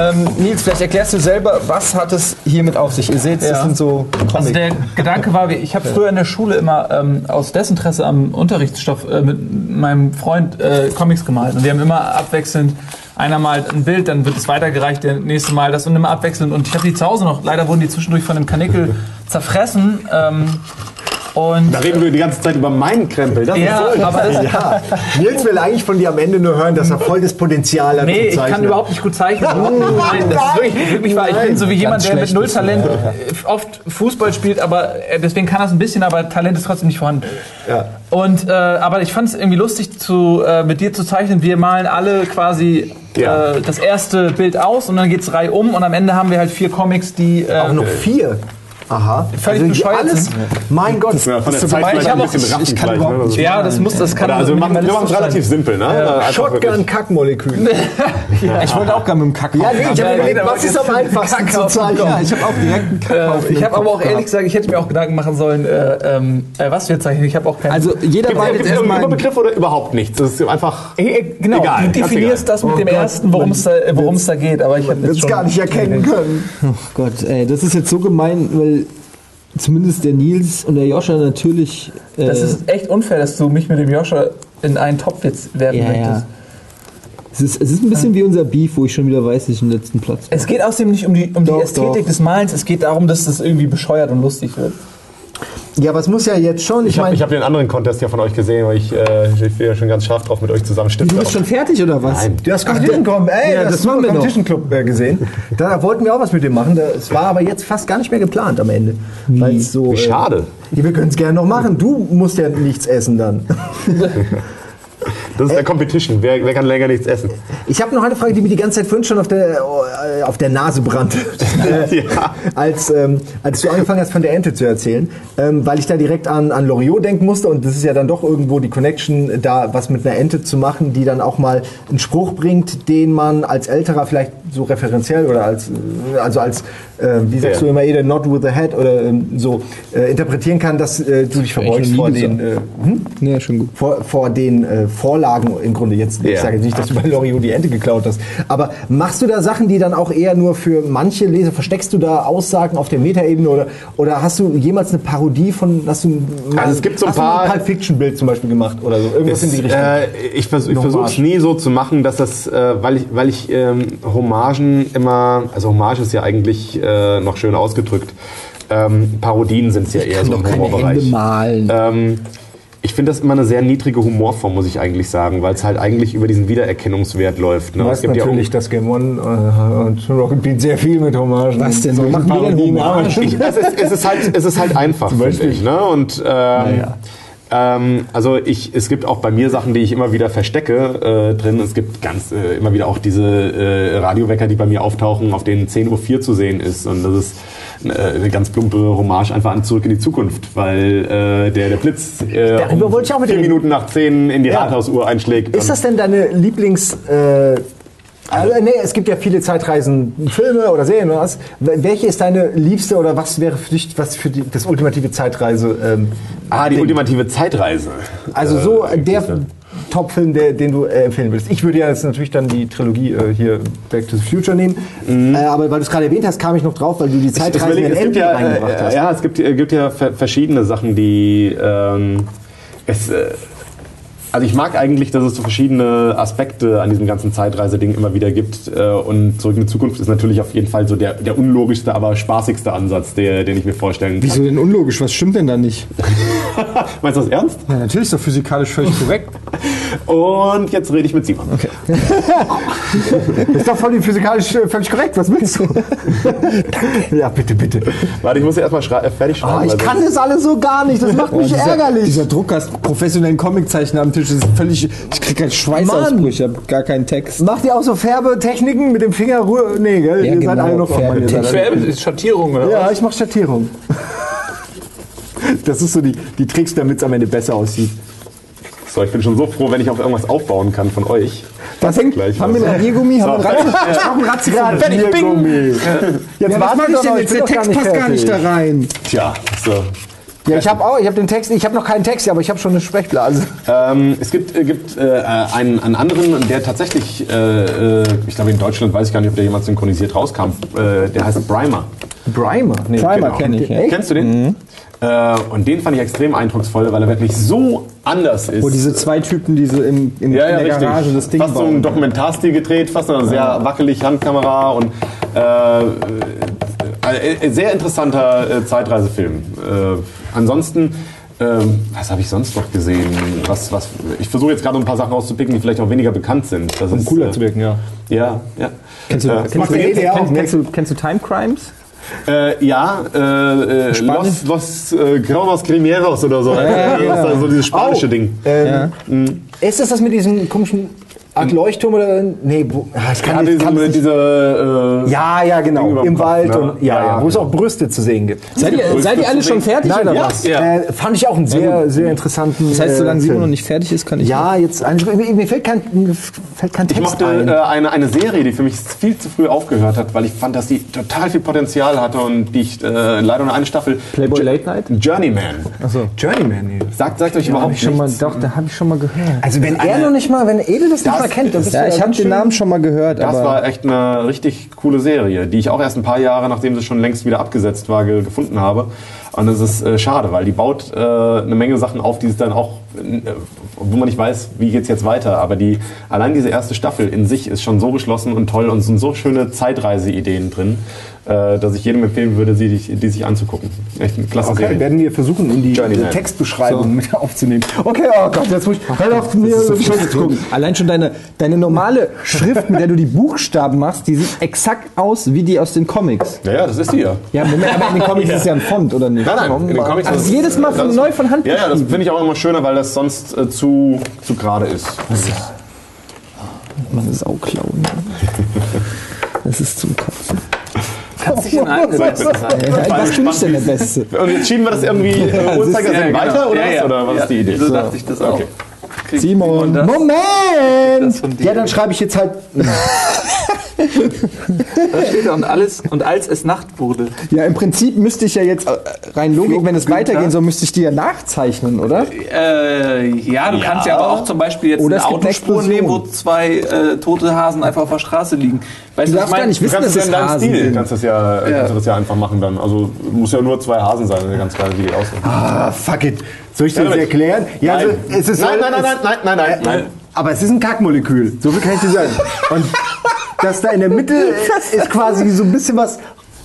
Ähm, Nils, vielleicht erklärst du selber, was hat es hiermit auf sich? Ihr seht, das Ja. sind so Also Comics. der Gedanke war, ich habe früher in der Schule immer ähm, aus Desinteresse am Unterrichtsstoff äh, mit meinem Freund äh, Comics gemalt. Und wir haben immer abwechselnd, einer malt ein Bild, dann wird es weitergereicht, der nächste Mal das und immer abwechselnd. Und ich habe die zu Hause noch, leider wurden die zwischendurch von einem Kanickel zerfressen. Ähm, und Da reden wir die ganze Zeit über meinen Krempel. Das ja, ist so aber das, Ja, Nils will eigentlich von dir am Ende nur hören, dass er voll das Potenzial hat. Nee, ich kann überhaupt nicht gut zeichnen. Nein, das ist wirklich, wirklich wahr. Ich bin so wie jemand, der mit null Talent äh, oft Fußball spielt, aber äh, deswegen kann das ein bisschen, aber Talent ist trotzdem nicht vorhanden. Ja. Und äh, aber ich fand es irgendwie lustig, zu, äh, mit dir zu zeichnen. Wir malen alle quasi Ja. äh, das erste Bild aus und dann geht's Reihe um und am Ende haben wir halt vier Comics, die äh, Auch noch vier. Aha. Völlig Also bescheuert alles. sind. Mein Gott. Ja, von der Zeit Ich ein auch- bisschen ich kann vielleicht, ne? ja, das muss, das kann Oder also wir machen, es relativ simpel, ne? Einfach Shotgun Kackmolekül. Ich wollte auch gerade mit dem Kack Ja, nee, ich habe Ja, überlegt, was ist am einfachsten zu zeichnen? Ja, ich habe auch direkt einen Kack auf Äh, ich den habe aber auch ehrlich gesagt, ich hätte mir auch Gedanken machen sollen, äh, ähm, äh, was wir zeichnen. Ich habe auch keinen. Also jeder es jetzt erstmal... Überbegriff oder überhaupt nichts? Das ist einfach. Äh, äh, Genau, Egal, du definierst das mit Oh dem Gott, ersten, worum es da, geht. Aber ich habe es gar nicht erkennen können. Oh Gott, ey, das ist jetzt so gemein, weil zumindest der Nils und der Joscha natürlich... Äh, Das ist echt unfair, dass du mich mit dem Joscha in einen Topf jetzt werfen ja, möchtest. ja. Es ist, es ist ein bisschen wie unser Beef, wo ich schon wieder weiß, dass ich den letzten Platz Es geht außerdem nicht um die, um die Doch, Ästhetik doch. des Malens, es geht darum, dass das irgendwie bescheuert und lustig wird. Ja, aber es muss ja jetzt schon. Ich Ich habe meine, ich hab den anderen Contest ja von euch gesehen, weil ich, äh, ich bin ja schon ganz scharf drauf, mit euch zusammen Stifte. Du bist schon fertig oder was? Nein. du hast Competition Club, ey, Ja, das, das machen wir noch. Competition Club äh, gesehen. Da wollten wir auch was mit dem machen. Das war aber jetzt fast gar nicht mehr geplant am Ende. Weil's so, Wie schade. Äh, wir können es gerne noch machen. Du musst ja nichts essen dann. Das ist der Competition. Wer, wer kann länger nichts essen? Ich habe noch eine Frage, die mir die ganze Zeit vorhin schon auf der, äh, auf der Nase brannte, äh, Ja. als, ähm, als du angefangen hast, von der Ente zu erzählen, ähm, weil ich da direkt an, an Loriot denken musste und das ist ja dann doch irgendwo die Connection, da was mit einer Ente zu machen, die dann auch mal einen Spruch bringt, den man als Älterer vielleicht so referenziell oder als, äh, also als, äh, wie sagst Ja. du immer, either not with the head oder ähm, so äh, interpretieren kann, dass äh, du dich verbeugst vor den, äh, hm? Nee, schon gut. vor, vor den äh, Vorlagen im Grunde jetzt. Ich sage jetzt nicht, dass du bei Loriot die Ente geklaut hast. Aber machst du da Sachen, die dann auch eher nur für manche Leser, versteckst du da Aussagen auf der Metaebene oder, oder hast du jemals eine Parodie von, hast du mal, Also es gibt so ein paar- ein Pulp Fiction Bild zum Beispiel gemacht oder so? Irgendwas in die Richtung. Äh, ich ich versuche es nie so zu machen, dass das, äh, weil ich, weil ich ähm, Hommagen immer, also Hommage ist ja eigentlich äh, noch schön ausgedrückt. Ähm, Parodien sind es ja eher kann so im malen. Ähm, ich finde das immer eine sehr niedrige Humorform, muss ich eigentlich sagen, weil es halt eigentlich über diesen Wiedererkennungswert läuft. Ne? Du weißt natürlich, dass Game One äh, und Rocket Beat sehr viel mit Hommagen. Was denn? Solchen Machen wir denn Hommagen? es, ist, es, ist halt, es ist halt einfach, finde ich. Ne? Und ähm, ähm, also ich, es gibt auch bei mir Sachen, die ich immer wieder verstecke äh, drin. Es gibt ganz äh, immer wieder auch diese äh, Radiowecker, die bei mir auftauchen, auf denen 10.04 Uhr zu sehen ist. Und das ist äh, eine ganz plumpe Hommage einfach an Zurück in die Zukunft, weil äh, der, der Blitz äh, Darüber wollte ich auch mit vier reden. Minuten nach 10 in die Ja. Rathausuhr einschlägt. Ist das denn deine Lieblings... Äh, also, nee, es gibt ja viele Zeitreisen, Filme oder Serien oder was. Welche ist deine liebste oder was wäre für dich was für die, das ultimative Zeitreise? Ähm, ah, die Ding? ultimative Zeitreise. Also so Äh, der. Top-Film, den du äh, empfehlen würdest. Ich würde ja jetzt natürlich dann die Trilogie äh, hier Back to the Future nehmen. Äh, aber weil du es gerade erwähnt hast, kam ich noch drauf, weil du die überlege, in Andy ja, reingebracht äh, hast. ja, es gibt, äh, gibt ja ver- verschiedene Sachen, die ähm, es, äh, also ich mag eigentlich, dass es so verschiedene Aspekte an diesem ganzen Zeitreise-Ding immer wieder gibt. Äh, und Zurück in die Zukunft ist natürlich auf jeden Fall so der, der unlogischste, aber spaßigste Ansatz, der, den ich mir vorstellen kann. Wieso denn unlogisch? Was stimmt denn da nicht? Meinst du das ernst? Ja, natürlich ist doch physikalisch völlig korrekt. Und jetzt rede ich mit Simon. Okay. ist doch voll physikalisch äh, völlig korrekt. Was willst du? ja, bitte, bitte. Warte, ich muss ja erstmal schrei- äh, fertig schreiben. ich weil kann das alles so gar nicht. Das macht mich dieser, ärgerlich. Dieser Druck hast professionellen Comiczeichner am Tisch ist völlig. Ich krieg keinen Schweißausbruch, ich habe gar keinen Text. Macht ihr auch so Färbetechniken mit dem Finger? Ruhe? Nee, gell? Ja, ihr seid genau, alle noch oh seid alle- Färbe ist Schattierung oder Ja, was? ich mache Schattierung. Das ist so die, die Tricks, damit es am Ende besser aussieht. So, ich bin schon so froh, wenn ich auf irgendwas aufbauen kann von euch. Was hängt? Gleich haben wir noch Radiergummi? Haben So. wir Ratze? Ich mach einen Ratzigrad. Fertig, bing. Jetzt Ja, was warten mach wir ich denn noch, jetzt? Der Text passt gar nicht da rein. Tja, so. Ja, ich habe auch, ich habe den Text, ich habe noch keinen Text, aber ich habe schon eine Sprechblase. Ähm, es gibt, äh, gibt äh, einen, einen anderen, der tatsächlich, äh, äh, ich glaube in Deutschland weiß ich gar nicht, ob der jemals synchronisiert rauskam. Äh, der heißt Brimer. Brimer. Nee, Primer genau. kenne ich. Ja. Kennst du den? Äh, und den fand ich extrem eindrucksvoll, weil er wirklich so anders ist. Wo diese zwei Typen, diese im, im, ja, ja, in der richtig. Garage das Ding fast so ein bauen. Dokumentarstil gedreht, fast eine sehr wackelig Handkamera und äh, äh, sehr interessanter äh, Zeitreisefilm. Äh, ansonsten, ähm, was habe ich sonst noch gesehen? Was, was, ich versuche jetzt gerade ein paar Sachen rauszupicken, die vielleicht auch weniger bekannt sind. Das ist, cooler äh, zu wirken, ja. Ja, ja. Kennst du, Äh, kennst, macht du, der Ede ja auch. kennst, kennst, du, kennst du Time Crimes? Äh, ja, äh, äh? Los, Los äh, Cronos Crimeros oder so. ja, Das ist da so dieses spanische Oh. Ding. Ähm, Ist das das mit diesem komischen Art Leuchtturm oder? Nee, wo, ah, ich kann Ja, nicht, diese, kann nicht- diese, äh, ja, ja, genau. Im Kopf, Wald ne? und ja, Ja, ja, ja, wo es genau. auch Brüste zu sehen gibt. Seid ihr, seid ihr alle schon fertig oder Nein, was? Ja. Äh, fand ich auch einen sehr, sehr interessanten. Das heißt, solange äh, Simon noch nicht fertig ist, kann ich. Ja, jetzt eigentlich, mir, mir fällt kein, mir fällt kein Ich Text mochte ein. äh, eine, eine Serie, die für mich viel zu früh aufgehört hat, weil ich fand, dass die total viel Potenzial hatte und die ich äh, leider nur eine Staffel. Playboy Late Night? Journeyman. Achso. Journeyman. Sagt, sagt euch überhaupt ich schon mal, nichts. doch, da habe ich schon mal gehört. Also wenn er noch nicht mal, wenn Edel das, nicht mal kennt, dann bist Ja, du ich habe den Namen schon mal gehört, Das aber war echt eine richtig coole Serie, die ich auch erst ein paar Jahre, nachdem sie schon längst wieder abgesetzt war, ge gefunden habe. Und das ist äh, schade, weil die baut äh, eine Menge Sachen auf, die es dann auch, äh, wo man nicht weiß, wie geht's jetzt weiter. Aber die allein diese erste Staffel in sich ist schon so geschlossen und toll und es sind so schöne Zeitreiseideen drin, äh, dass ich jedem empfehlen würde, sie, die, die sich anzugucken. Echt eine klasse Okay, Serie. werden wir versuchen, in die Textbeschreibung mit aufzunehmen. Okay, oh Gott, jetzt muss ich, hör auf mir ist so gucken. Allein schon deine, deine normale Schrift, mit der du die Buchstaben machst, die sieht exakt aus wie die aus den Comics. Ja, ja, das ist die ja. Ja, Moment, aber in den Comics ist es ja ein Font, oder nicht? Nein, nein, in den Comics Ach, das ist jedes Mal von, neu von Hand Ja, ja, das finde ich auch immer schöner, weil das sonst äh, zu, zu gerade ist. Man ist Sauklauen. Das ist zum Kotzen. Kannst dich in einsetzen. Ja, was bin ich denn der Beste? Und jetzt schieben wir das irgendwie äh, Uhrzeigersinn Ja, genau. weiter oder Ja, was? ja. Oder was Ja, ist die Idee? So dachte ich das auch. Okay. Simon. das? Moment! Das. Ja, dann schreibe ich jetzt halt. Da steht und alles und als es Nacht wurde. Ja, im Prinzip müsste ich ja jetzt äh, rein Logik, wenn es Günther. weitergehen soll, müsste ich die ja nachzeichnen, oder? Äh, ja, du kannst ja aber auch zum Beispiel jetzt Oder eine Autospur nehmen, wo zwei äh, tote Hasen einfach auf der Straße liegen. Weißt Du darfst ich mein? gar nicht Du wissen, kannst dass es ja Hasen Stil, sind. kannst das ja, kannst du das ja einfach machen dann. Also muss ja nur zwei Hasen sein, eine ganz geile Idee aus. Ah, fuck it. Soll ich dir das erklären? Ja, also, Nein. es ist Nein, nein, nein, nein, nein, nein, nein, nein. Aber es ist ein Kackmolekül. So viel kann ich dir sagen. Und das da in der Mitte ist quasi so ein bisschen was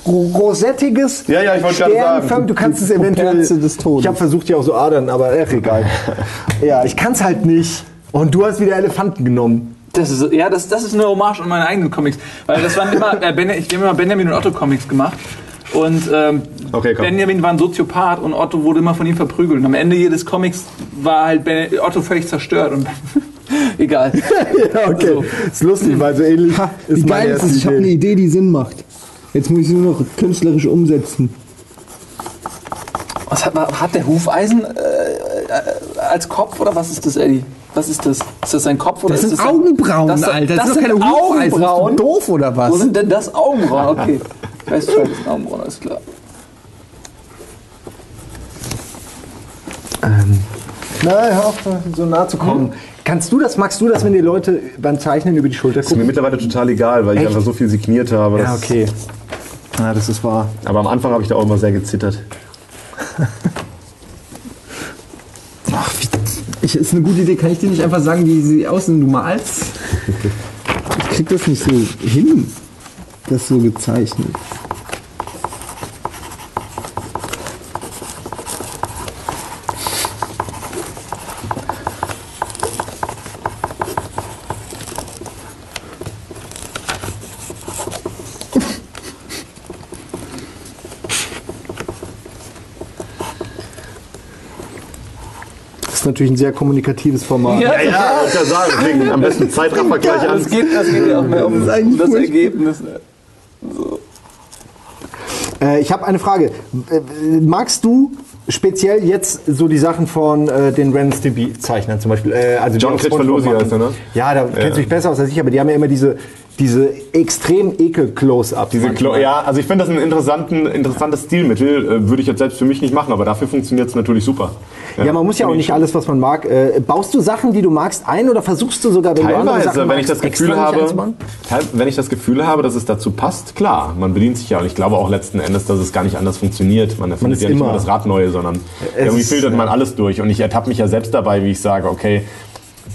Ro- Rosettiges. Ja, ja, ich wollte gerade sagen. Du kannst es eventuell. Puperze des Todes. Ich habe versucht, ja auch so Adern, aber ach, egal. ja, ich kann es halt nicht. Und du hast wieder Elefanten genommen. Das ist, ja, das, das ist eine Hommage an meine eigenen Comics. Weil das waren immer, äh, ben, ich habe immer Benjamin und Otto Comics gemacht. Und ähm, Okay. Benjamin war ein Soziopath und Otto wurde immer von ihm verprügelt. Und am Ende jedes Comics war halt ben, Otto völlig zerstört. Und egal. Ja, okay. So. Ist lustig, weil so ähnlich Wie ist meine geil ist es? Ich habe eine Idee. Die Sinn macht. Jetzt muss ich sie nur noch künstlerisch umsetzen. Was hat, hat der Hufeisen äh, äh, als Kopf oder was ist das, Eddie? Was ist das? Ist das sein Kopf oder Das ist sind das sein- Augenbrauen, das, Alter. Das, sind sind doch keine Hufeisen. Augenbrauen. Doof oder was? Wo sind denn das Augenbrauen? Okay. Ich weiß schon, das sind Augenbrauen, alles klar. Nein, hör auf, so nah zu kommen. Kannst du das, magst du das, wenn die Leute beim Zeichnen über die Schulter Ist mir gucken? mittlerweile total egal, weil ich Echt? einfach so viel signiert habe. Ja, das- okay. Ja, das ist wahr. Aber am Anfang habe ich da auch immer sehr gezittert. Ach, wie, ich, ist eine gute Idee. Kann ich dir nicht einfach sagen, wie sie aussehen, du malst? Ich krieg das nicht so hin. Das so gezeichnet. Ist natürlich ein sehr kommunikatives Format. Ja, Ja, ich kann sagen, deswegen am besten Zeitraffer gleich an. Das geht, das geht ja auch mehr um Das das. Ergebnis. Äh, ich habe eine Frage. Äh, Magst du speziell jetzt so die Sachen von äh, den Ren Stimpy Zeichnern zum Beispiel? Äh, also John machen? heißt er, ne? Ja, da kennst du dich besser aus als ich, aber die haben ja immer diese, Diese extrem ekel-Close-Ups. Diese. Klo ja, also ich finde das ein interessanten, interessantes Stilmittel. Äh, Würde ich jetzt selbst für mich nicht machen, aber dafür funktioniert es natürlich super. Ja, man muss ja auch nicht ich. alles, was man mag. Äh, baust du Sachen, die du magst, ein oder versuchst du sogar, wenn du Teilweise, Sachen wenn ich magst, das Gefühl habe, wenn ich das Gefühl habe, dass es dazu passt, klar, man bedient sich ja und ich glaube auch letzten Endes, dass es gar nicht anders funktioniert. Man erfindet ist ja nicht immer- das Rad neu, sondern irgendwie ist, filtert ja. man alles durch und ich ertappe mich ja selbst dabei, wie ich sage, okay,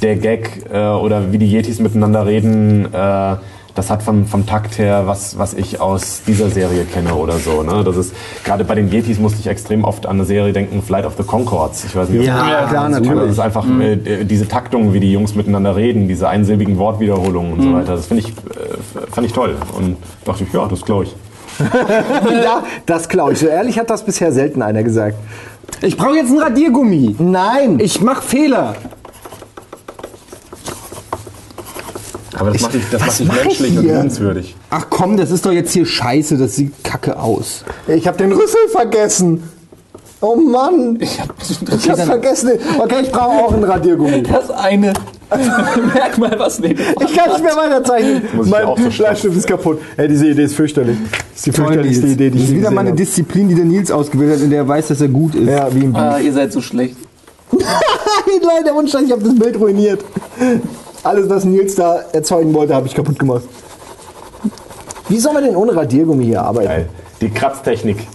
der Gag äh, oder wie die Yetis miteinander reden, äh, das hat vom, vom Takt her was, was ich aus dieser Serie kenne oder so. Ne? Das ist gerade bei den Yetis musste ich extrem oft an eine Serie denken, Flight of the Concords. Ich weiß nicht, ob Ja, klar, natürlich. das ist einfach äh, diese Taktung, wie die Jungs miteinander reden, diese einsilbigen Wortwiederholungen und so weiter. Das finde ich, äh, fand ich toll. Und dachte ich, ja, das glaube ich. ja, das klaue ich. So ehrlich hat das bisher selten einer gesagt. Ich brauche jetzt einen Radiergummi. Nein! Ich mache Fehler. Aber das macht dich, das macht dich menschlich und liebenswürdig. Ach komm, das ist doch jetzt hier scheiße. Das sieht kacke aus. Ich habe den Rüssel vergessen. Oh Mann! Ich habe hab vergessen. Okay, ich brauche auch einen Radiergummi. Das eine Merkmal, was nicht. Ich kann nicht mehr weiterzeichnen. Mein so Bleistift ist kaputt. Ey, diese Idee ist fürchterlich. Das ist die fürchterlichste Nils. Idee, die das ich ist je wieder mal eine Disziplin, die der Nils ausgewählt hat, in der er weiß, dass er gut ist. Ja, wie im Ah, ihr seid so schlecht. Nein, der Wunsch, ich habe das Bild ruiniert. Alles, was Nils da erzeugen wollte, habe ich kaputt gemacht. Wie soll man denn ohne Radiergummi hier arbeiten? Geil. Die Kratztechnik.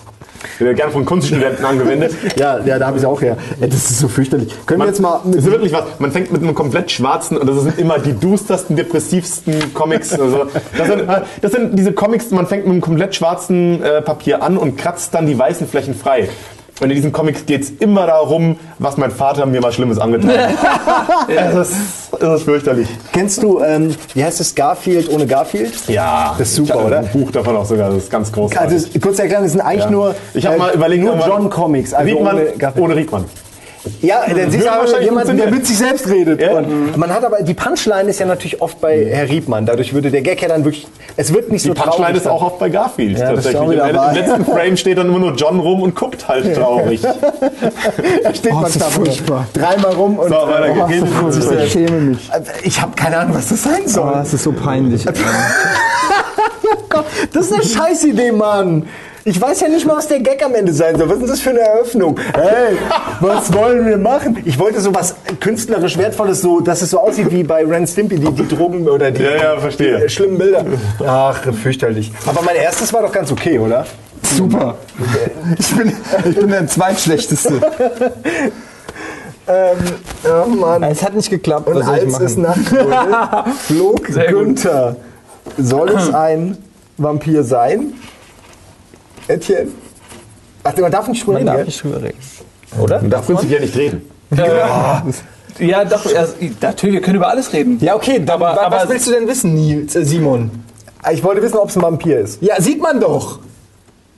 Wird gerne von Kunststudenten angewendet. Ja, ja, da habe ich es auch her. Ey, das ist so fürchterlich. Können wir Man, jetzt mal das ist wirklich was. Man fängt mit einem komplett schwarzen und das sind immer die dustersten, depressivsten Comics. Also, das, sind, das sind diese Comics, man fängt mit einem komplett schwarzen äh, Papier an und kratzt dann die weißen Flächen frei. Und in diesen Comics geht es immer darum, was mein Vater mir mal Schlimmes angetan hat. das, ist, das ist fürchterlich. Kennst du, ähm, wie heißt es, Garfield ohne Garfield? Ja, Das ist super, ich hab oder? Ein Buch davon auch sogar, das ist ganz großartig. Also, kurz erklären, das sind eigentlich Ja. nur, ich habe äh, mal überlegt, nur aber- John Comics. Also Riedmann ohne ohne. Riedmann. Ja, dann siehst du aber wahrscheinlich jemanden, der mit sich selbst redet. Ja. Und man hat aber, die Punchline ist ja natürlich oft bei Herr Riedmann. Dadurch würde der Gag ja dann wirklich, es wird nicht Die so Punchline traurig ist auch oft bei Garfield Ja, tatsächlich. Im, Im letzten Frame steht dann immer nur John rum und guckt halt traurig. Da steht Oh, man das ist da furchtbar. dreimal rum und So, weiter oh, geht's. so Ich furchtbar. schäme mich. ich habe keine Ahnung, was das sein soll. Oh, das ist so peinlich. Das ist eine Scheißidee, Mann. Ich weiß ja nicht mal, was der Gag am Ende sein soll. Was ist denn das für eine Eröffnung? Hey, was wollen wir machen? Ich wollte so was künstlerisch Wertvolles, so, dass es so aussieht wie bei Ren Stimpy, die, die Drogen oder die, Ja, ja, verstehe. die äh, schlimmen Bilder. Ach, fürchterlich. Aber mein erstes war doch ganz okay, oder? Super. Ich bin, ich bin der zweitschlechteste. Ähm, oh Mann. Es hat nicht geklappt. Und Was soll ich als es Nacht wurde, flog Sehr gut. Günther. Soll es ein Vampir sein? Etienne? Ach, man darf nicht drüber Man reden, darf gell? nicht drüber reden. Oder? Man darf prinzipiell nicht reden. Ja, doch, also, natürlich, wir können über alles reden. Ja, okay, aber, Aber- was aber- willst du denn wissen, Nils, äh, Simon? Ich wollte wissen, ob es ein Vampir ist. Ja, sieht man doch.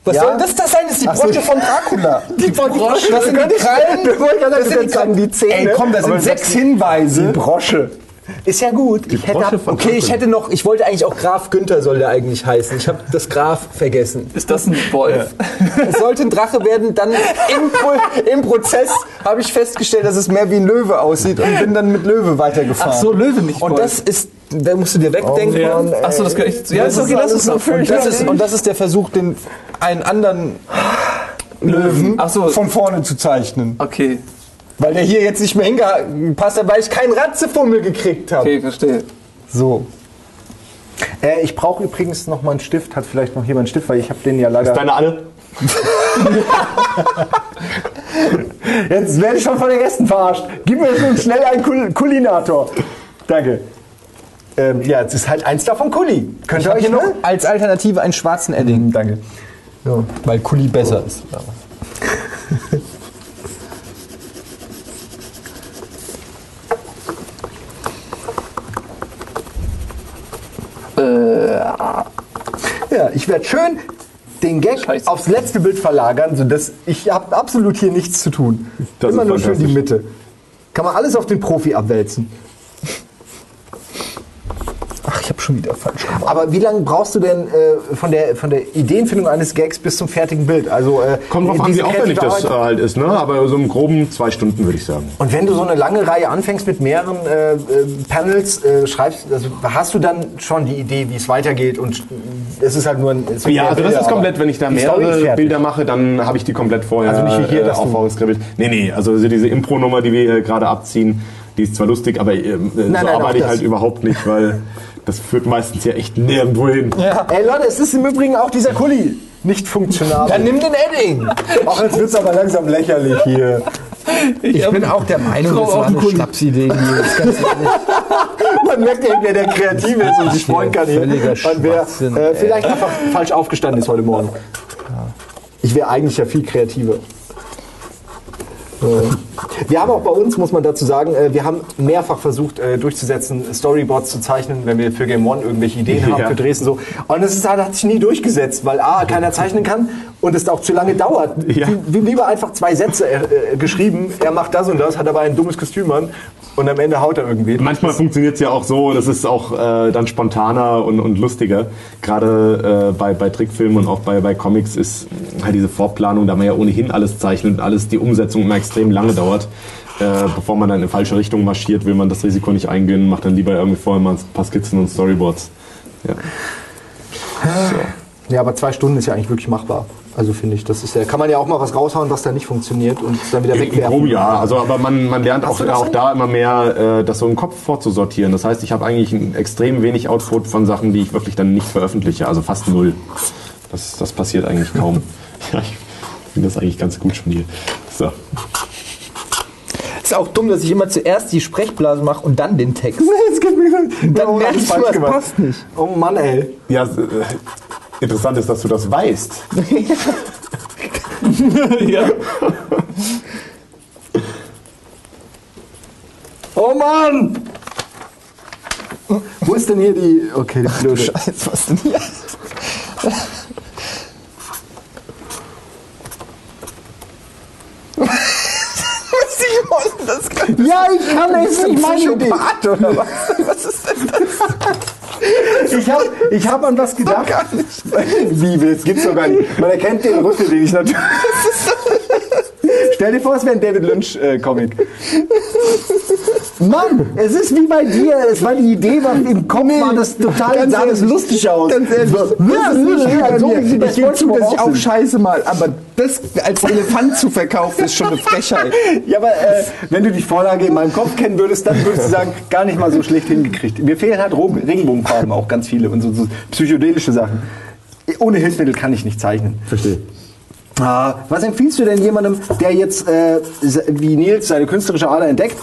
Was Ja? soll das, das sein? Das ist die Ach so. Brosche von Dracula. Die Brosche. Das sind die Krallen. Das sind die sagen, die Zähne. Ey, komm, das Aber sind sechs Hinweise. Die Brosche. Ist ja gut. Ich hätte Brosche von Okay, ich hätte noch, ich wollte eigentlich auch Graf Günther soll der eigentlich heißen. Ich habe das Graf vergessen. Ist das ein Wolf? Es sollte ein Drache werden, dann im, Pro, im Prozess habe ich festgestellt, dass es mehr wie ein Löwe aussieht und bin dann mit Löwe weitergefahren. Ach so, Löwe, nicht Und Wolf. das ist, da musst du dir wegdenken. Ja. Mann, ey. Achso, das gehört nicht. Ja, Das ist okay, ist lass uns noch. Und das, ist, und das ist der Versuch, den einen anderen Löwen Ach so. von vorne zu zeichnen. Okay, Weil der hier jetzt nicht mehr hingepasst hat, weil ich keinen Ratzefummel gekriegt habe. okay, verstehe. So. Äh, ich brauche übrigens noch mal einen Stift. Hat vielleicht noch jemand einen Stift, weil ich habe den ja leider. Deine alle? Jetzt werde ich schon von den Gästen verarscht. Gib mir nun schnell einen Kul Kulinator. Danke. Ähm, ja, es ist halt eins davon Kuli. Könnt ihr euch hier noch als Alternative einen schwarzen Edding. Danke. So. Weil Kuli besser ist. Ja, ich werde schön den Gag Scheiße. aufs letzte Bild verlagern, sodass ich habe absolut hier nichts zu tun. Das Immer ist nur schön die. Mitte. Kann man alles auf den Profi abwälzen. Ach, ich habe schon wieder falsch gemacht. Aber wie lange brauchst du denn äh, von, der, von der Ideenfindung eines Gags bis zum fertigen Bild? Also, äh, Kommt drauf an, wie aufwendig das äh, halt ist, ne? Aber so im Groben zwei Stunden, würde ich sagen. Und wenn du so eine lange Reihe anfängst mit mehreren äh, äh, Panels, äh, schreibst, also hast du dann schon die Idee, wie es weitergeht und es ist halt nur ein... Ja, also das Bilder, ist komplett, wenn ich da mehrere. Bilder mache, dann habe ich die komplett vorher Also nicht wie hier, äh, aufbauungskribbelt. Nee, nee, also diese Impro-Nummer, die wir hier gerade abziehen, die ist zwar lustig, aber äh, so nein, arbeite ich das. halt überhaupt nicht, weil das führt meistens ja echt nirgendwo hin. Ey Leute, es ist im Übrigen auch dieser Kuli nicht funktional. Dann nimm den Edding! Auch jetzt wird's aber langsam lächerlich hier. Ich bin auch der Meinung, das war eine. Schnapsidee. Man merkt ja, wer der Kreative ist und sich freuen kann hier. Und wer äh, ey. vielleicht einfach falsch aufgestanden ist heute Morgen. Ich wäre eigentlich ja viel kreativer. Wir haben auch bei uns, muss man dazu sagen, äh, wir haben mehrfach versucht äh, durchzusetzen, Storyboards zu zeichnen, wenn wir für Game One irgendwelche Ideen haben Ja. für Dresden. So. Und es hat sich nie durchgesetzt, weil A, keiner zeichnen kann und es auch zu lange dauert. Ja. Lieber einfach zwei Sätze äh, äh, geschrieben, er macht das und das, hat aber ein dummes Kostüm an und am Ende haut er irgendwie. Manchmal funktioniert es ja auch so, das ist auch äh, dann spontaner und, und lustiger. Gerade äh, bei, bei Trickfilmen und auch bei, bei Comics ist halt diese Vorplanung, da man ja ohnehin alles zeichnet und alles die Umsetzung immer extrem lange dauert. Äh, bevor man dann in falsche Richtung marschiert, will man das Risiko nicht eingehen, macht dann lieber irgendwie vorher mal ein paar Skizzen und Storyboards. Ja. Ja, aber zwei Stunden ist ja eigentlich wirklich machbar. Also finde ich, das ist ja, kann man ja auch mal was raushauen, was da nicht funktioniert und dann wieder wegwerfen. Groben ja, also aber man, man lernt auch, auch da immer mehr, äh, das so im Kopf vorzusortieren. Das heißt, ich habe eigentlich ein extrem wenig Output von Sachen, die ich wirklich dann nicht veröffentliche, also fast null. Das, das passiert eigentlich kaum. ja, ich finde das eigentlich ganz gut schon hier. So. Ist auch dumm, dass ich immer zuerst die Sprechblase mache und dann den Text. Es gibt mir Dann Oh, merkst alles du, falsch was gemacht. passt nicht. Oh Mann, ey. Ja, äh, interessant ist, dass du das weißt. ja. Oh Mann! Wo ist denn hier die. Okay, die blöde. Scheiße, was denn hier? Simon, das kann Ja, ich kann es nicht meine Idee. Oder was? Was ist denn das? Ich habe ich hab an was gedacht. Wie, das gibt's doch gar nicht. Man erkennt den Rüssel, den ich natürlich. Stell dir vor, es wäre ein David Lynch-Comic. Mann, es ist wie bei dir. Es war die Idee, war im Kopf war das total, ganz sah das lustig aus. Ganz ehrlich, So, das ist nicht ja, so wie Ich gebe zu, dass ich auch scheiße mal, aber das als Elefant zu verkaufen, ist schon eine Frechheit. Ja, aber äh, wenn du die Vorlage in meinem Kopf kennen würdest, dann würdest du sagen, gar nicht mal so schlecht hingekriegt. Mir fehlen halt Regenbogenfarben auch ganz viele und so, so psychedelische Sachen. Ohne Hilfsmittel kann ich nicht zeichnen. Verstehe. Ah, was empfiehlst du denn jemandem, der jetzt äh, wie Nils seine künstlerische Ader entdeckt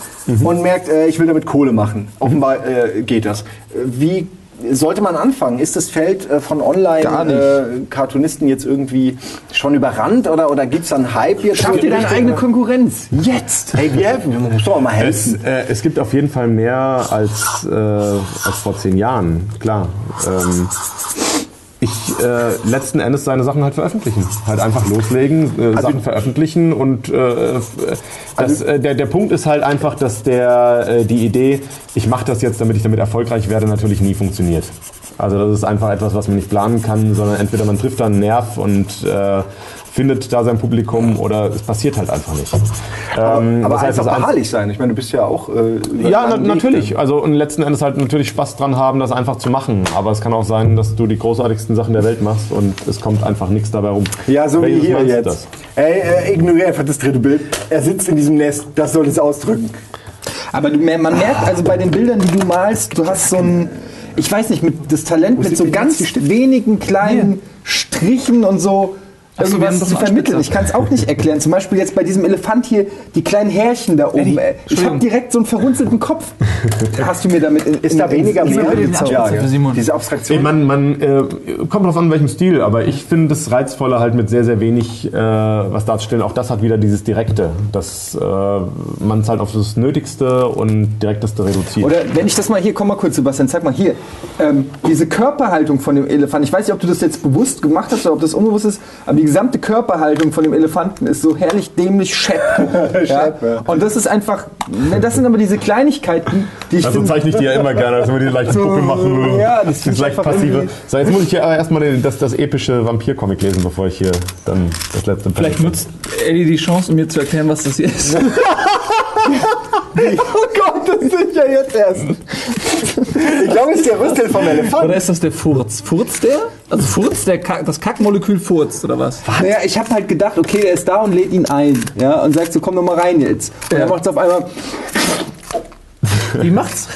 und merkt, äh, ich will damit Kohle machen? Offenbar äh, geht das. Äh, Wie sollte man anfangen? Ist das Feld äh, von. Online-Cartoonisten jetzt irgendwie schon überrannt oder, oder gibt es einen Hype jetzt? Schaff dir deine eigene Konkurrenz. Jetzt! Hey, wir helfen, wir müssen doch mal Es, helfen. äh, es gibt auf jeden Fall mehr als, äh, als vor zehn Jahren, klar. Ähm, ich äh, letzten Endes seine Sachen halt veröffentlichen. Halt einfach loslegen, äh, Sachen veröffentlichen und äh, das, äh, der, der Punkt ist halt einfach, dass der, äh, die Idee, ich mache das jetzt, damit ich damit erfolgreich werde, natürlich nie funktioniert. Also das ist einfach etwas, was man nicht planen kann, sondern entweder man trifft da einen Nerv und äh, findet da sein Publikum oder es passiert halt einfach nicht. Ähm, Aber das heißt, einfach beharrlich sein. Ich meine, du bist ja auch. Äh, ja, na, natürlich. Also und letzten Endes halt natürlich Spaß dran haben, das einfach zu machen. Aber es kann auch sein, dass du die großartigsten Sachen der Welt machst und es kommt einfach nichts dabei rum. Ja, so Welches wie hier jetzt. das? Ey, äh, ignoriere einfach das dritte Bild. Er sitzt in diesem Nest. Das soll es ausdrücken. Aber du, man merkt also bei den Bildern, die du malst, du hast so ein, ich weiß nicht, mit, das Talent mit sind so ganz wenigen kleinen Strichen und so So, irgendwas zu vermitteln. Ich kann es auch nicht erklären. Zum Beispiel jetzt bei diesem Elefant hier, die kleinen Härchen da oben. Ey. Ich habe direkt so einen verrunzelten Kopf. Hast du mir damit in, Ist da weniger mehr? für Simon. Diese Ey, Abstraktion. man, man äh, kommt drauf an, welchem Stil, aber ich finde das Reizvolle halt mit sehr, sehr wenig äh, was darzustellen. Auch das hat wieder dieses Direkte, dass äh, man es halt auf das Nötigste und Direkteste reduziert. Oder wenn ich das mal hier, komm mal kurz, Sebastian, zeig mal hier. Ähm, diese Körperhaltung von dem Elefant, ich weiß nicht, ob du das jetzt bewusst gemacht hast oder ob das unbewusst ist, aber die gesamte Körperhaltung von dem Elefanten ist so herrlich dämlich schepp. ja? Und das ist einfach, ne, das sind aber diese Kleinigkeiten, die ich Also zeichne ich die ja immer gerne, dass wir die leichte Puppe machen. Ja, das ich leicht passive. irgendwie- So, jetzt muss ich hier aber erstmal den- das, das epische Vampir-Comic lesen, bevor ich hier dann das letzte Vielleicht nutzt Eddie die Chance, um mir zu erklären, was das hier ist. Oh Gott, das sind ja jetzt erst. Ich glaube, es ist der Rüstel vom Elefant. Oder ist das der Furz? Furz der? Also Furz, der Kack, das Kackmolekül furzt, oder was? Naja, ich habe halt gedacht, okay, der ist da und lädt ihn ein. Ja, und sagt so, komm doch mal rein jetzt. Und Ja. er macht es auf einmal. Wie macht's?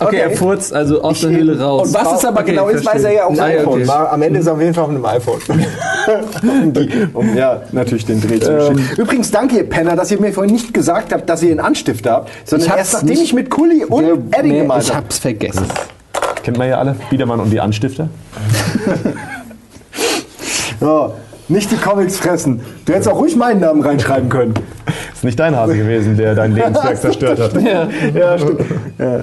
Okay, er furzt also aus der Höhle raus. Und was es aber Okay, genau ist, weiß er ja auch Ah, ja, iPhone. okay. War, am Ende ist er auf jeden Fall auf einem iPhone. um, die, um ja, natürlich den Dreh zu bestimmen. Übrigens, danke, ihr Penner, dass ihr mir vorhin nicht gesagt habt, dass ihr einen Anstifter habt, sondern Ich erst nachdem nicht- ich mit Kuli und Edding Nee, gemalt ich habe. hab's vergessen. Kennt man ja alle. Biedermann und die Anstifter. So, nicht die Comics fressen. Du hättest auch ruhig meinen Namen reinschreiben können. Ist nicht dein Hase gewesen, der dein Lebenswerk zerstört hat. Ja. Ja, stimmt. Ja.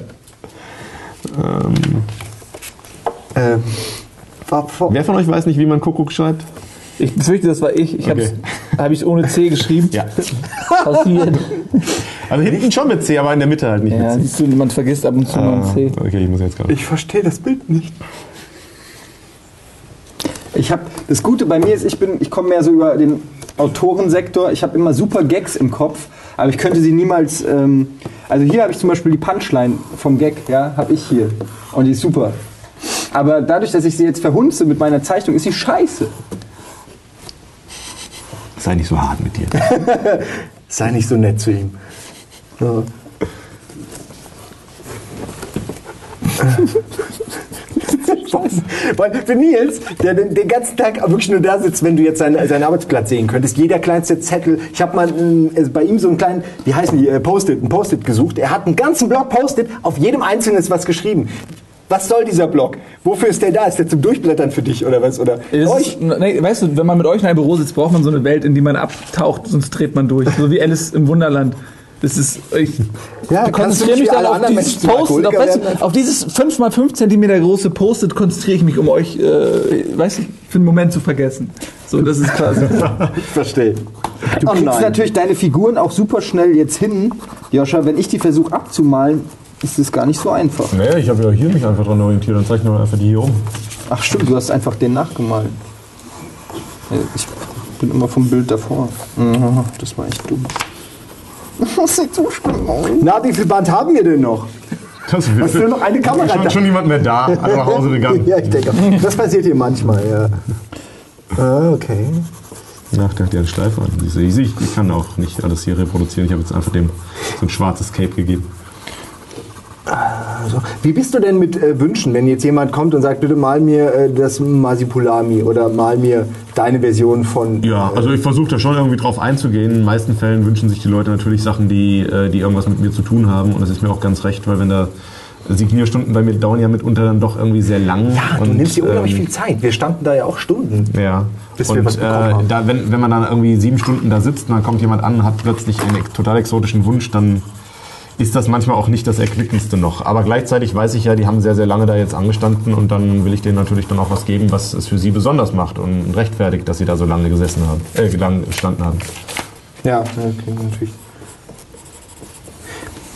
Ähm, vor, Wer von euch weiß nicht, wie man Kuckuck schreibt? Ich befürchte, das war ich. Ich Okay. habe ich ohne C geschrieben. Ja. Passiert. Also hinten schon mit C, aber in der Mitte halt nicht Ja, mit C. siehst du, man vergisst ab und zu mal ein C. Okay, ich muss jetzt gerade. ich verstehe das Bild nicht. Ich habe das Gute bei mir ist, ich bin, ich komme mehr so über den Autorensektor. Ich habe immer super Gags im Kopf, aber ich könnte sie niemals. Ähm, also hier habe ich zum Beispiel die Punchline vom Gag, ja, habe ich hier und die ist super. Aber dadurch, dass ich sie jetzt verhunze mit meiner Zeichnung, ist sie scheiße. Sei nicht so hart mit dir. Sei nicht so nett zu ihm. Ja. Weil für Nils, der den, den ganzen Tag wirklich nur da sitzt, wenn du jetzt seinen, seinen Arbeitsplatz sehen könntest, jeder kleinste Zettel. Ich habe mal also bei ihm so einen kleinen, wie heißen die, äh, Post-it, ein Post-it gesucht. Er hat einen ganzen Block Post-it, auf jedem einzelnen ist was geschrieben. Was soll dieser Block? Wofür ist der da? Ist der zum Durchblättern für dich oder was? Oder euch? ist, nee, weißt du, wenn man mit euch in einem Büro sitzt, braucht man so eine Welt, in die man abtaucht, sonst dreht man durch. So wie Alice im Wunderland. Das ist, ich Ja, konzentriere nicht mich dann alle auf anderen dieses Post-it, auf, weißt du, auf dieses 5 mal 5 Zentimeter große Post-it konzentriere ich mich, um euch, äh, weißt du, für einen Moment zu vergessen. So, das ist quasi. Ich verstehe. Du Oh kriegst nein. natürlich deine Figuren auch super schnell jetzt hin. Joscha, wenn ich die versuche abzumalen, ist es gar nicht so einfach. Naja, ich habe ja hier mich einfach dran orientiert und zeichne einfach die hier um. Ach stimmt, du hast einfach den nachgemalt. Ich bin immer vom Bild davor. Mhm, Das war echt dumm. So schlimm aus. Na, wie viel Band haben wir denn noch? Das Hast du nur noch eine Kamera Schon, da? schon niemand mehr da. Alle nach Hause gegangen. Ja, ich denke, auch. das passiert hier manchmal, ja. Ah, okay. Ach, der hat ja einen Schleifer an. Siehst du, Ich, ich, ich kann auch nicht alles hier reproduzieren. Ich habe jetzt einfach dem so ein schwarzes Cape gegeben. Also, wie bist du denn mit äh, Wünschen, wenn jetzt jemand kommt und sagt, bitte mal mir äh, das Masipulami oder mal mir deine Version von... Ja, also ich versuche da schon irgendwie drauf einzugehen. In den meisten Fällen wünschen sich die Leute natürlich Sachen, die, äh, die irgendwas mit mir zu tun haben. Und das ist mir auch ganz recht, weil wenn da Signierstunden bei mir dauern ja mitunter dann doch irgendwie sehr lang. Ja, du und, nimmst dir unglaublich ähm, viel Zeit. Wir standen da ja auch Stunden. Ja. Bis und wir was bekommen äh, haben. da, wenn, wenn man dann irgendwie sieben Stunden da sitzt und dann kommt jemand an und hat plötzlich einen total exotischen Wunsch, dann ist das manchmal auch nicht das Erquickendste noch. Aber gleichzeitig weiß ich ja, die haben sehr, sehr lange da jetzt angestanden und dann will ich denen natürlich dann auch was geben, was es für sie besonders macht und rechtfertigt, dass sie da so lange gesessen haben, äh, lang gestanden haben. Ja, okay, natürlich.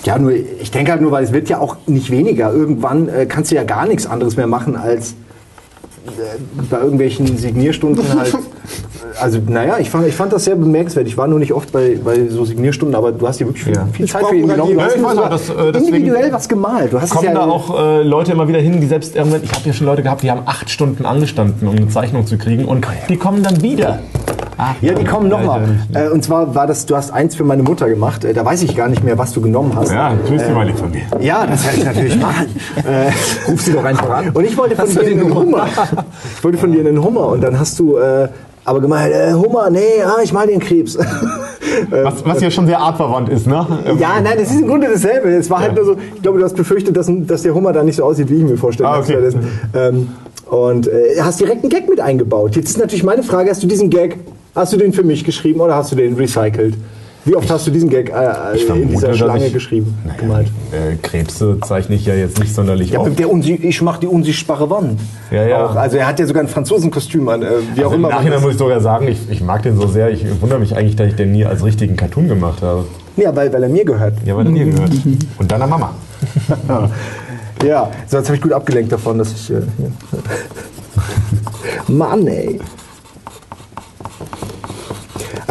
Ja, nur ich denke halt nur, weil es wird ja auch nicht weniger. Irgendwann äh, kannst du ja gar nichts anderes mehr machen als äh, bei irgendwelchen Signierstunden halt. Also, naja, ich fand, ich fand das sehr bemerkenswert. Ich war nur nicht oft bei, bei so Signierstunden, aber du hast dir wirklich viel, Ja. viel Zeit für ihn genommen. Du Ja, hast ich weiß auch, das, äh, individuell was gemalt. Du hast es Kommen ja da auch äh, Leute immer wieder hin, die selbst irgendwann, ich habe ja schon Leute gehabt, die haben acht Stunden angestanden, um eine Zeichnung zu kriegen und die kommen dann wieder. Ach, Ja, die kommen nochmal. Äh, und zwar war das, du hast eins für meine Mutter gemacht. Äh, da weiß ich gar nicht mehr, was du genommen hast. Ja, grüß dich mal lieb von mir. Ja, das werde ich natürlich machen. Äh, Ruf sie doch einfach an. Und ich wollte von dir einen Hummer. Ich wollte von dir einen Hummer und dann hast du äh, aber gemeint, äh, Hummer, nee, ah, ich mal den Krebs. Was, was ja schon sehr artverwandt ist, ne? ja, nein, das ist im Grunde dasselbe. Es war halt nur so, ich glaube, du hast befürchtet, dass, dass der Hummer da nicht so aussieht, wie ich mir vorstelle. Ah, okay. Ähm, und äh, hast direkt einen Gag mit eingebaut. Jetzt ist natürlich meine Frage, hast du diesen Gag, hast du den für mich geschrieben oder hast du den recycelt? Wie oft hast du diesen Gag äh, in vermute, dieser Schlange ich- geschrieben, gemalt? Äh, Krebse zeichne ich ja jetzt nicht sonderlich Ja, oft. der Unsi ich mach die unsichtbare Wand. Ja, ja. Auch, also er hat ja sogar ein Franzosenkostüm an, äh, wie auch Also Im immer. man Nachhinein muss ich sogar sagen, ich, ich mag den so sehr. Ich wundere mich eigentlich, dass ich den nie als richtigen Cartoon gemacht habe. ja, weil, weil er mir gehört. Ja, weil er dir gehört. Und deiner Mama. Ja, so jetzt habe ich gut abgelenkt davon, dass ich. Äh, hier. Mann, ey.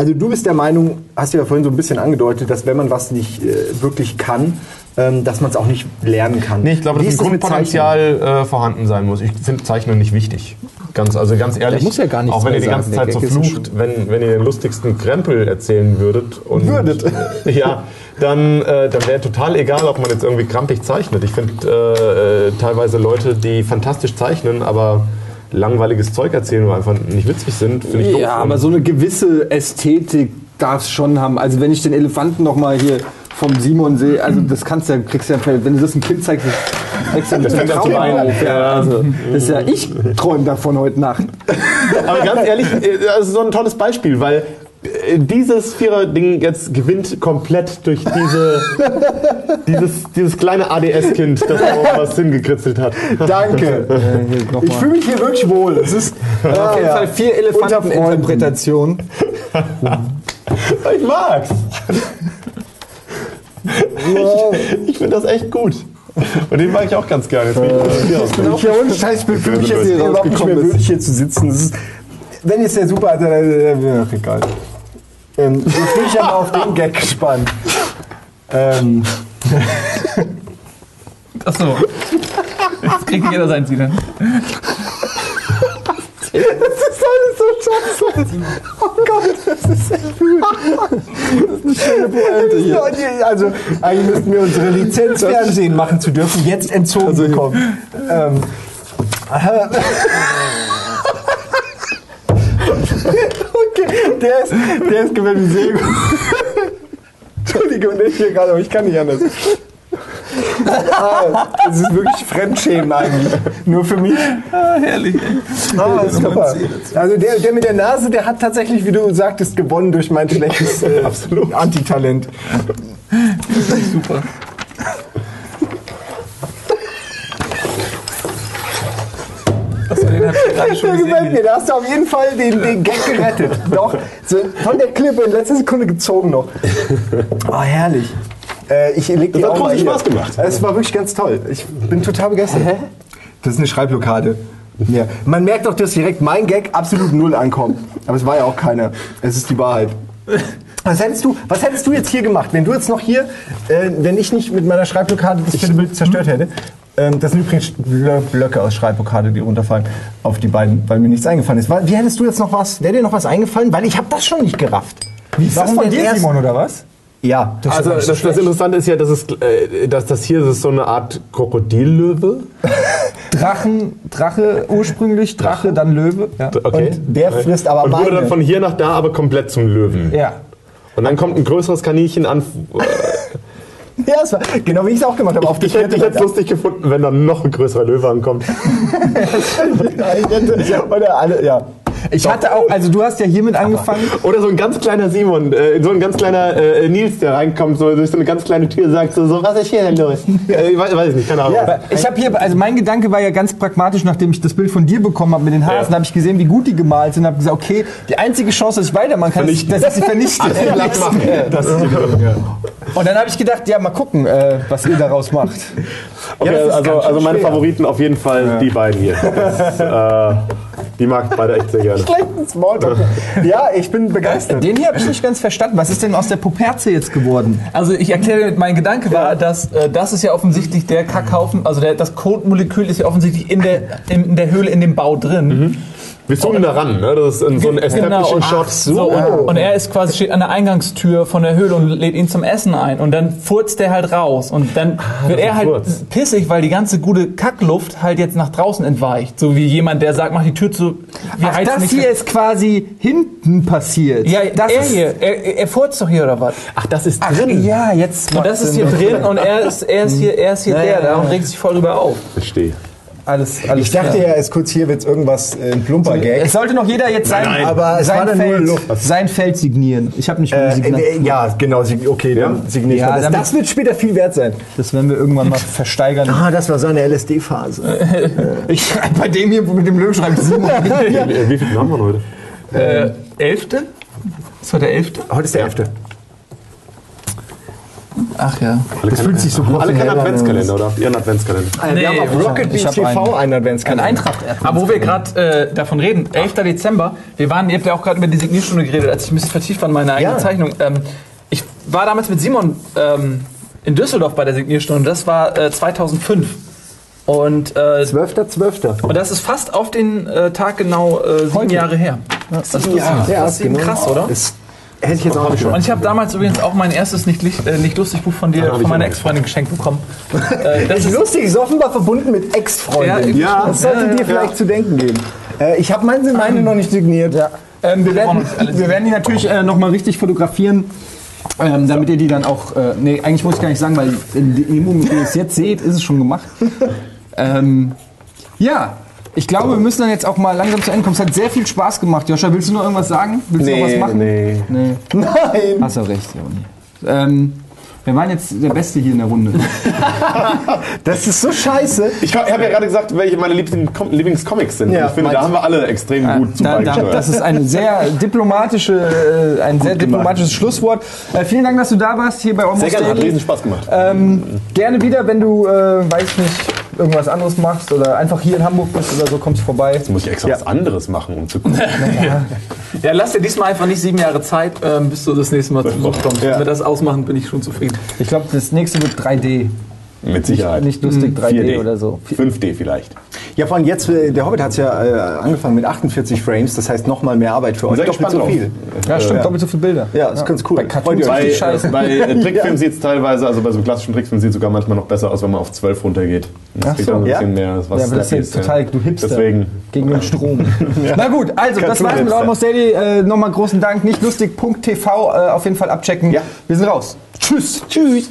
Also du bist der Meinung, hast du ja vorhin so ein bisschen angedeutet, dass wenn man was nicht äh, wirklich kann, ähm, dass man es auch nicht lernen kann. Nee, ich glaube, Wie dass ein Grundpotenzial äh, vorhanden sein muss. Ich finde Zeichnen nicht wichtig. Ganz, also ganz ehrlich, Der muss ja gar auch wenn ihr die ganze sagen, Zeit so flucht, wenn, wenn ihr den lustigsten Krempel erzählen würdet und Würdet. äh, ja, dann, äh, dann wäre total egal, ob man jetzt irgendwie krampig zeichnet. Ich finde äh, äh, teilweise Leute, die fantastisch zeichnen, aber langweiliges Zeug erzählen oder einfach nicht witzig sind, finde ich doof. Ja, aber so eine gewisse Ästhetik darf es schon haben. Also wenn ich den Elefanten noch mal hier vom Simon sehe, also das kannst du ja, kriegst du ja, wenn du das einem Kind zeigst, wächst ja fängt dem an zu Traum auf. Ja, also, das ist ja, ich träume davon heute Nacht. Aber ganz ehrlich, äh, das ist so ein tolles Beispiel, weil dieses Vierer-Ding jetzt gewinnt komplett durch diese, dieses, dieses kleine ADS-Kind, das da was hingekritzelt hat. Danke. hier Ich fühle mich hier wirklich wohl. Es ist Auf jeden Fall vier Elefanteninterpretationen. Ich mag's. Ich, ich finde das echt gut. Und den mag ich auch ganz gerne. Jetzt bin ich ja ohne Scheiß, ich bin für mich jetzt hier überhaupt nicht mehr würdig, hier zu sitzen. Das ist, wenn jetzt der Super äh, egal. Ähm, jetzt bin ich mal auf den Gag gespannt. Ähm, Achso. Jetzt kriegt jeder sein Ziel. Das ist alles so scheiße. Oh Gott, das ist echt gut. Das ist eine schöne Pointe hier. Also, eigentlich müssten wir unsere Lizenz Fernsehen machen zu dürfen, jetzt entzogen bekommen. Ähm, okay, der ist, der ist gefällt mir sehr gut. Entschuldigung, ich hier gerade, aber ich kann nicht anders. Ah, Das ist wirklich Fremdschämen eigentlich. Nur für mich. Ah, herrlich. Ah, das ist super. Also der, der mit der Nase, der hat tatsächlich, wie du sagtest, gewonnen durch mein schlechtes äh, Antitalent. Super. Den hab ich gerade schon gesehen. mir, da hast du auf jeden Fall den, den Gag gerettet. Doch, so von der Klippe in letzter Sekunde gezogen noch. Oh, herrlich. Äh, ich leg die hat auch mal großen. Spaß gemacht. Es war wirklich ganz toll. Ich bin total begeistert. Das ist eine Schreibblockade. Ja. Man merkt doch, dass direkt mein Gag absolut null ankommt. Aber es war ja auch keiner. Es ist die Wahrheit. Was hättest du, was hättest du jetzt hier gemacht, wenn du jetzt noch hier, äh, wenn ich nicht mit meiner Schreibblockade das vierte Bild zerstört hätte? Ähm, das sind übrigens Blö- Blöcke aus Schreibblockade, die runterfallen auf die beiden, weil mir nichts eingefallen ist. Wie hättest du jetzt noch was? Wäre dir noch was eingefallen? Weil ich habe das schon nicht gerafft. Wie ist das Warum von denn dir, erst- Simon, oder was? Ja. Also das, das Interessante ist ja, dass, es, äh, dass das hier das ist so eine Art Krokodillöwe. Drachen, Drache ursprünglich, Drache, dann Löwe. Ja. Okay. Und der frisst aber Und wurde dann von hier nach da aber komplett zum Löwen. ja. Und dann kommt ein größeres Kaninchen an. Ja, es war genau wie ich es auch gemacht habe. Auf Ich hätte ich vierte hätte es lustig gefunden, wenn dann noch ein größerer Löwe ankommt. Oder alle, ja. Ich hatte auch, also du hast ja hiermit angefangen. Oder so ein ganz kleiner Simon, äh, so ein ganz kleiner äh, Nils, der reinkommt, so durch so eine ganz kleine Tür sagt so, so was ist hier denn los? äh, ich weiß, weiß ich nicht, keine Ahnung. Ich habe hier, also mein Gedanke war ja ganz pragmatisch, nachdem ich das Bild von dir bekommen habe mit den Hasen, Ja. habe ich gesehen, wie gut die gemalt sind, habe gesagt, okay, die einzige Chance, dass ich weitermachen kann, ist, Vernichten. dass ich sie vernichte. Das ist Und dann habe ich gedacht, ja, mal gucken, äh, was ihr daraus macht. Okay, ist also, also meine schwer. Favoriten auf jeden Fall die beiden hier. Das, äh, die mag ich beide echt sehr gerne. Schlechten Smalltalk. Ja, ich bin begeistert. Den hier habe ich nicht ganz verstanden. Was ist denn aus der Puperze jetzt geworden? Also ich erkläre, mein Gedanke war, dass äh, das ist ja offensichtlich der Kackhaufen, also der, das Kotmolekül ist ja offensichtlich in der, in, in der Höhle, in dem Bau drin. Wir zoomen da ran, ne? Das ist in so ein Establishing und, Shot. so, und, und er ist quasi steht an der Eingangstür von der Höhle und lädt ihn zum Essen ein und dann furzt er halt raus und dann wird ist er halt Furz. pissig, weil die ganze gute Kackluft halt jetzt nach draußen entweicht, so wie jemand, der sagt, mach die Tür zu. Wir Ach, das nicht- hier ist quasi hinten passiert. ja, das er ist, hier, er, er furzt doch hier oder was? Ach, das ist Ach, ja, jetzt Und das ist hier drin und er ist, er ist hier, er ist hier Ja, der ja, da und regt sich voll drüber auf. Verstehe. Alles, alles Ich dachte klar. ja, erst kurz hier wird irgendwas äh, ein plumper Gag. Es sollte noch jeder jetzt sein, Nein, nein. aber es sein, war dann nur Feld, Luft. sein Feld signieren. Ich habe nicht Äh, signiert. äh, ja, genau. Okay, dann signiert Ja, das. damit- Das wird später viel wert sein. Das werden wir irgendwann mal versteigern. Ah, das war seine LSD-Phase. Ich schreibe bei dem hier mit dem Löwen schreibe ich Simon. Wie, wie viel haben wir heute? Äh, elfte? Das war der elfte? Heute ist der 11. Ach ja. Alle das fühlt sich so Alle keinen Adventskalender, oder? Ihren Adventskalender. Äh, Nee, wir haben auf Rocket Beans TV einen. einen Ein Adventskalender. Eintracht. Aber wo wir gerade äh, davon reden, 11. Dezember, wir waren, ihr habt ja auch gerade über die Signierstunde geredet, als ich ein bisschen vertieft war in meiner eigenen Ja. Zeichnung. Ähm, ich war damals mit Simon ähm, in Düsseldorf bei der Signierstunde, das war äh, 2005. Und, äh, 12.12. und das ist fast auf den äh, Tag genau äh, sieben Jahre her. Das ist Ja, das ist eben genau. krass, oder? Das hätte ich jetzt auch nicht Und ich habe damals übrigens auch mein erstes nicht, äh, nicht lustig Buch von dir, von meiner. Ex-Freundin geschenkt bekommen. Äh, das ist, Lustig, ist offenbar verbunden mit Ex-Freundin. Ja. Das sollte dir vielleicht zu denken geben. Äh, ich habe meine, meine noch nicht signiert. Ähm, wir, werden, wir werden die natürlich äh, nochmal richtig fotografieren. Ähm, damit ihr die dann auch. Äh, nee, eigentlich muss ich gar nicht sagen, weil in dem Moment, wie ihr es jetzt seht, ist es schon gemacht. ähm, ja, ich glaube, wir müssen dann jetzt auch mal langsam zu Ende kommen. Es hat sehr viel Spaß gemacht. Joscha, willst du noch irgendwas sagen? Willst du noch was machen? nee. nee. Nein. Hast du recht, Joni. Ähm, wir waren jetzt der Beste hier in der Runde. Das ist so scheiße. Ich habe ja gerade gesagt, welche meine Lieblings- Lieblingscomics sind. Ja, ich finde, da haben wir alle extrem gut zu Da, das ist eine sehr diplomatische, äh, ein sehr diplomatisches Schlusswort. Äh, vielen Dank, dass du da warst hier bei Almost Sehr gerne, hat riesen Spaß gemacht. Ähm, gerne wieder, wenn du, äh, weiß nicht, irgendwas anderes machst oder einfach hier in Hamburg bist oder so, kommst vorbei. Jetzt muss ich extra was anderes machen, um zu gucken. ja, lass dir diesmal einfach nicht sieben Jahre Zeit, ähm, bis du das nächste Mal zu Besuch kommst. Ja. Wenn wir das ausmachen, bin ich schon zufrieden. Ich glaube, das nächste wird 3D. Mit Sicherheit. Nicht lustig 3D 4D. oder so. 5D vielleicht. Ja, vor allem jetzt, äh, der Hobbit hat ja äh, angefangen mit 48 Frames, das heißt nochmal mehr Arbeit für euch. Doppelt so drauf. viel. Ja, stimmt, ja. doppelt so viele Bilder. Ja, ist ganz cool. Bei Cartoons? Bei, äh, bei Trickfilmen sieht es teilweise, also bei so klassischen Trickfilmen sieht es sogar manchmal noch besser aus, wenn man auf 12 runtergeht. Das Ach kriegt so, dann ein ja. bisschen mehr, was Ja, aber das ist total, du Hipster. Deswegen. Gegen den Strom. Na gut, also das war's mit. Almost Daily. Äh, Nochmal großen Dank. Nicht lustig.tv äh, auf jeden Fall abchecken. Ja. Wir sind raus. Tschüss. Tschüss.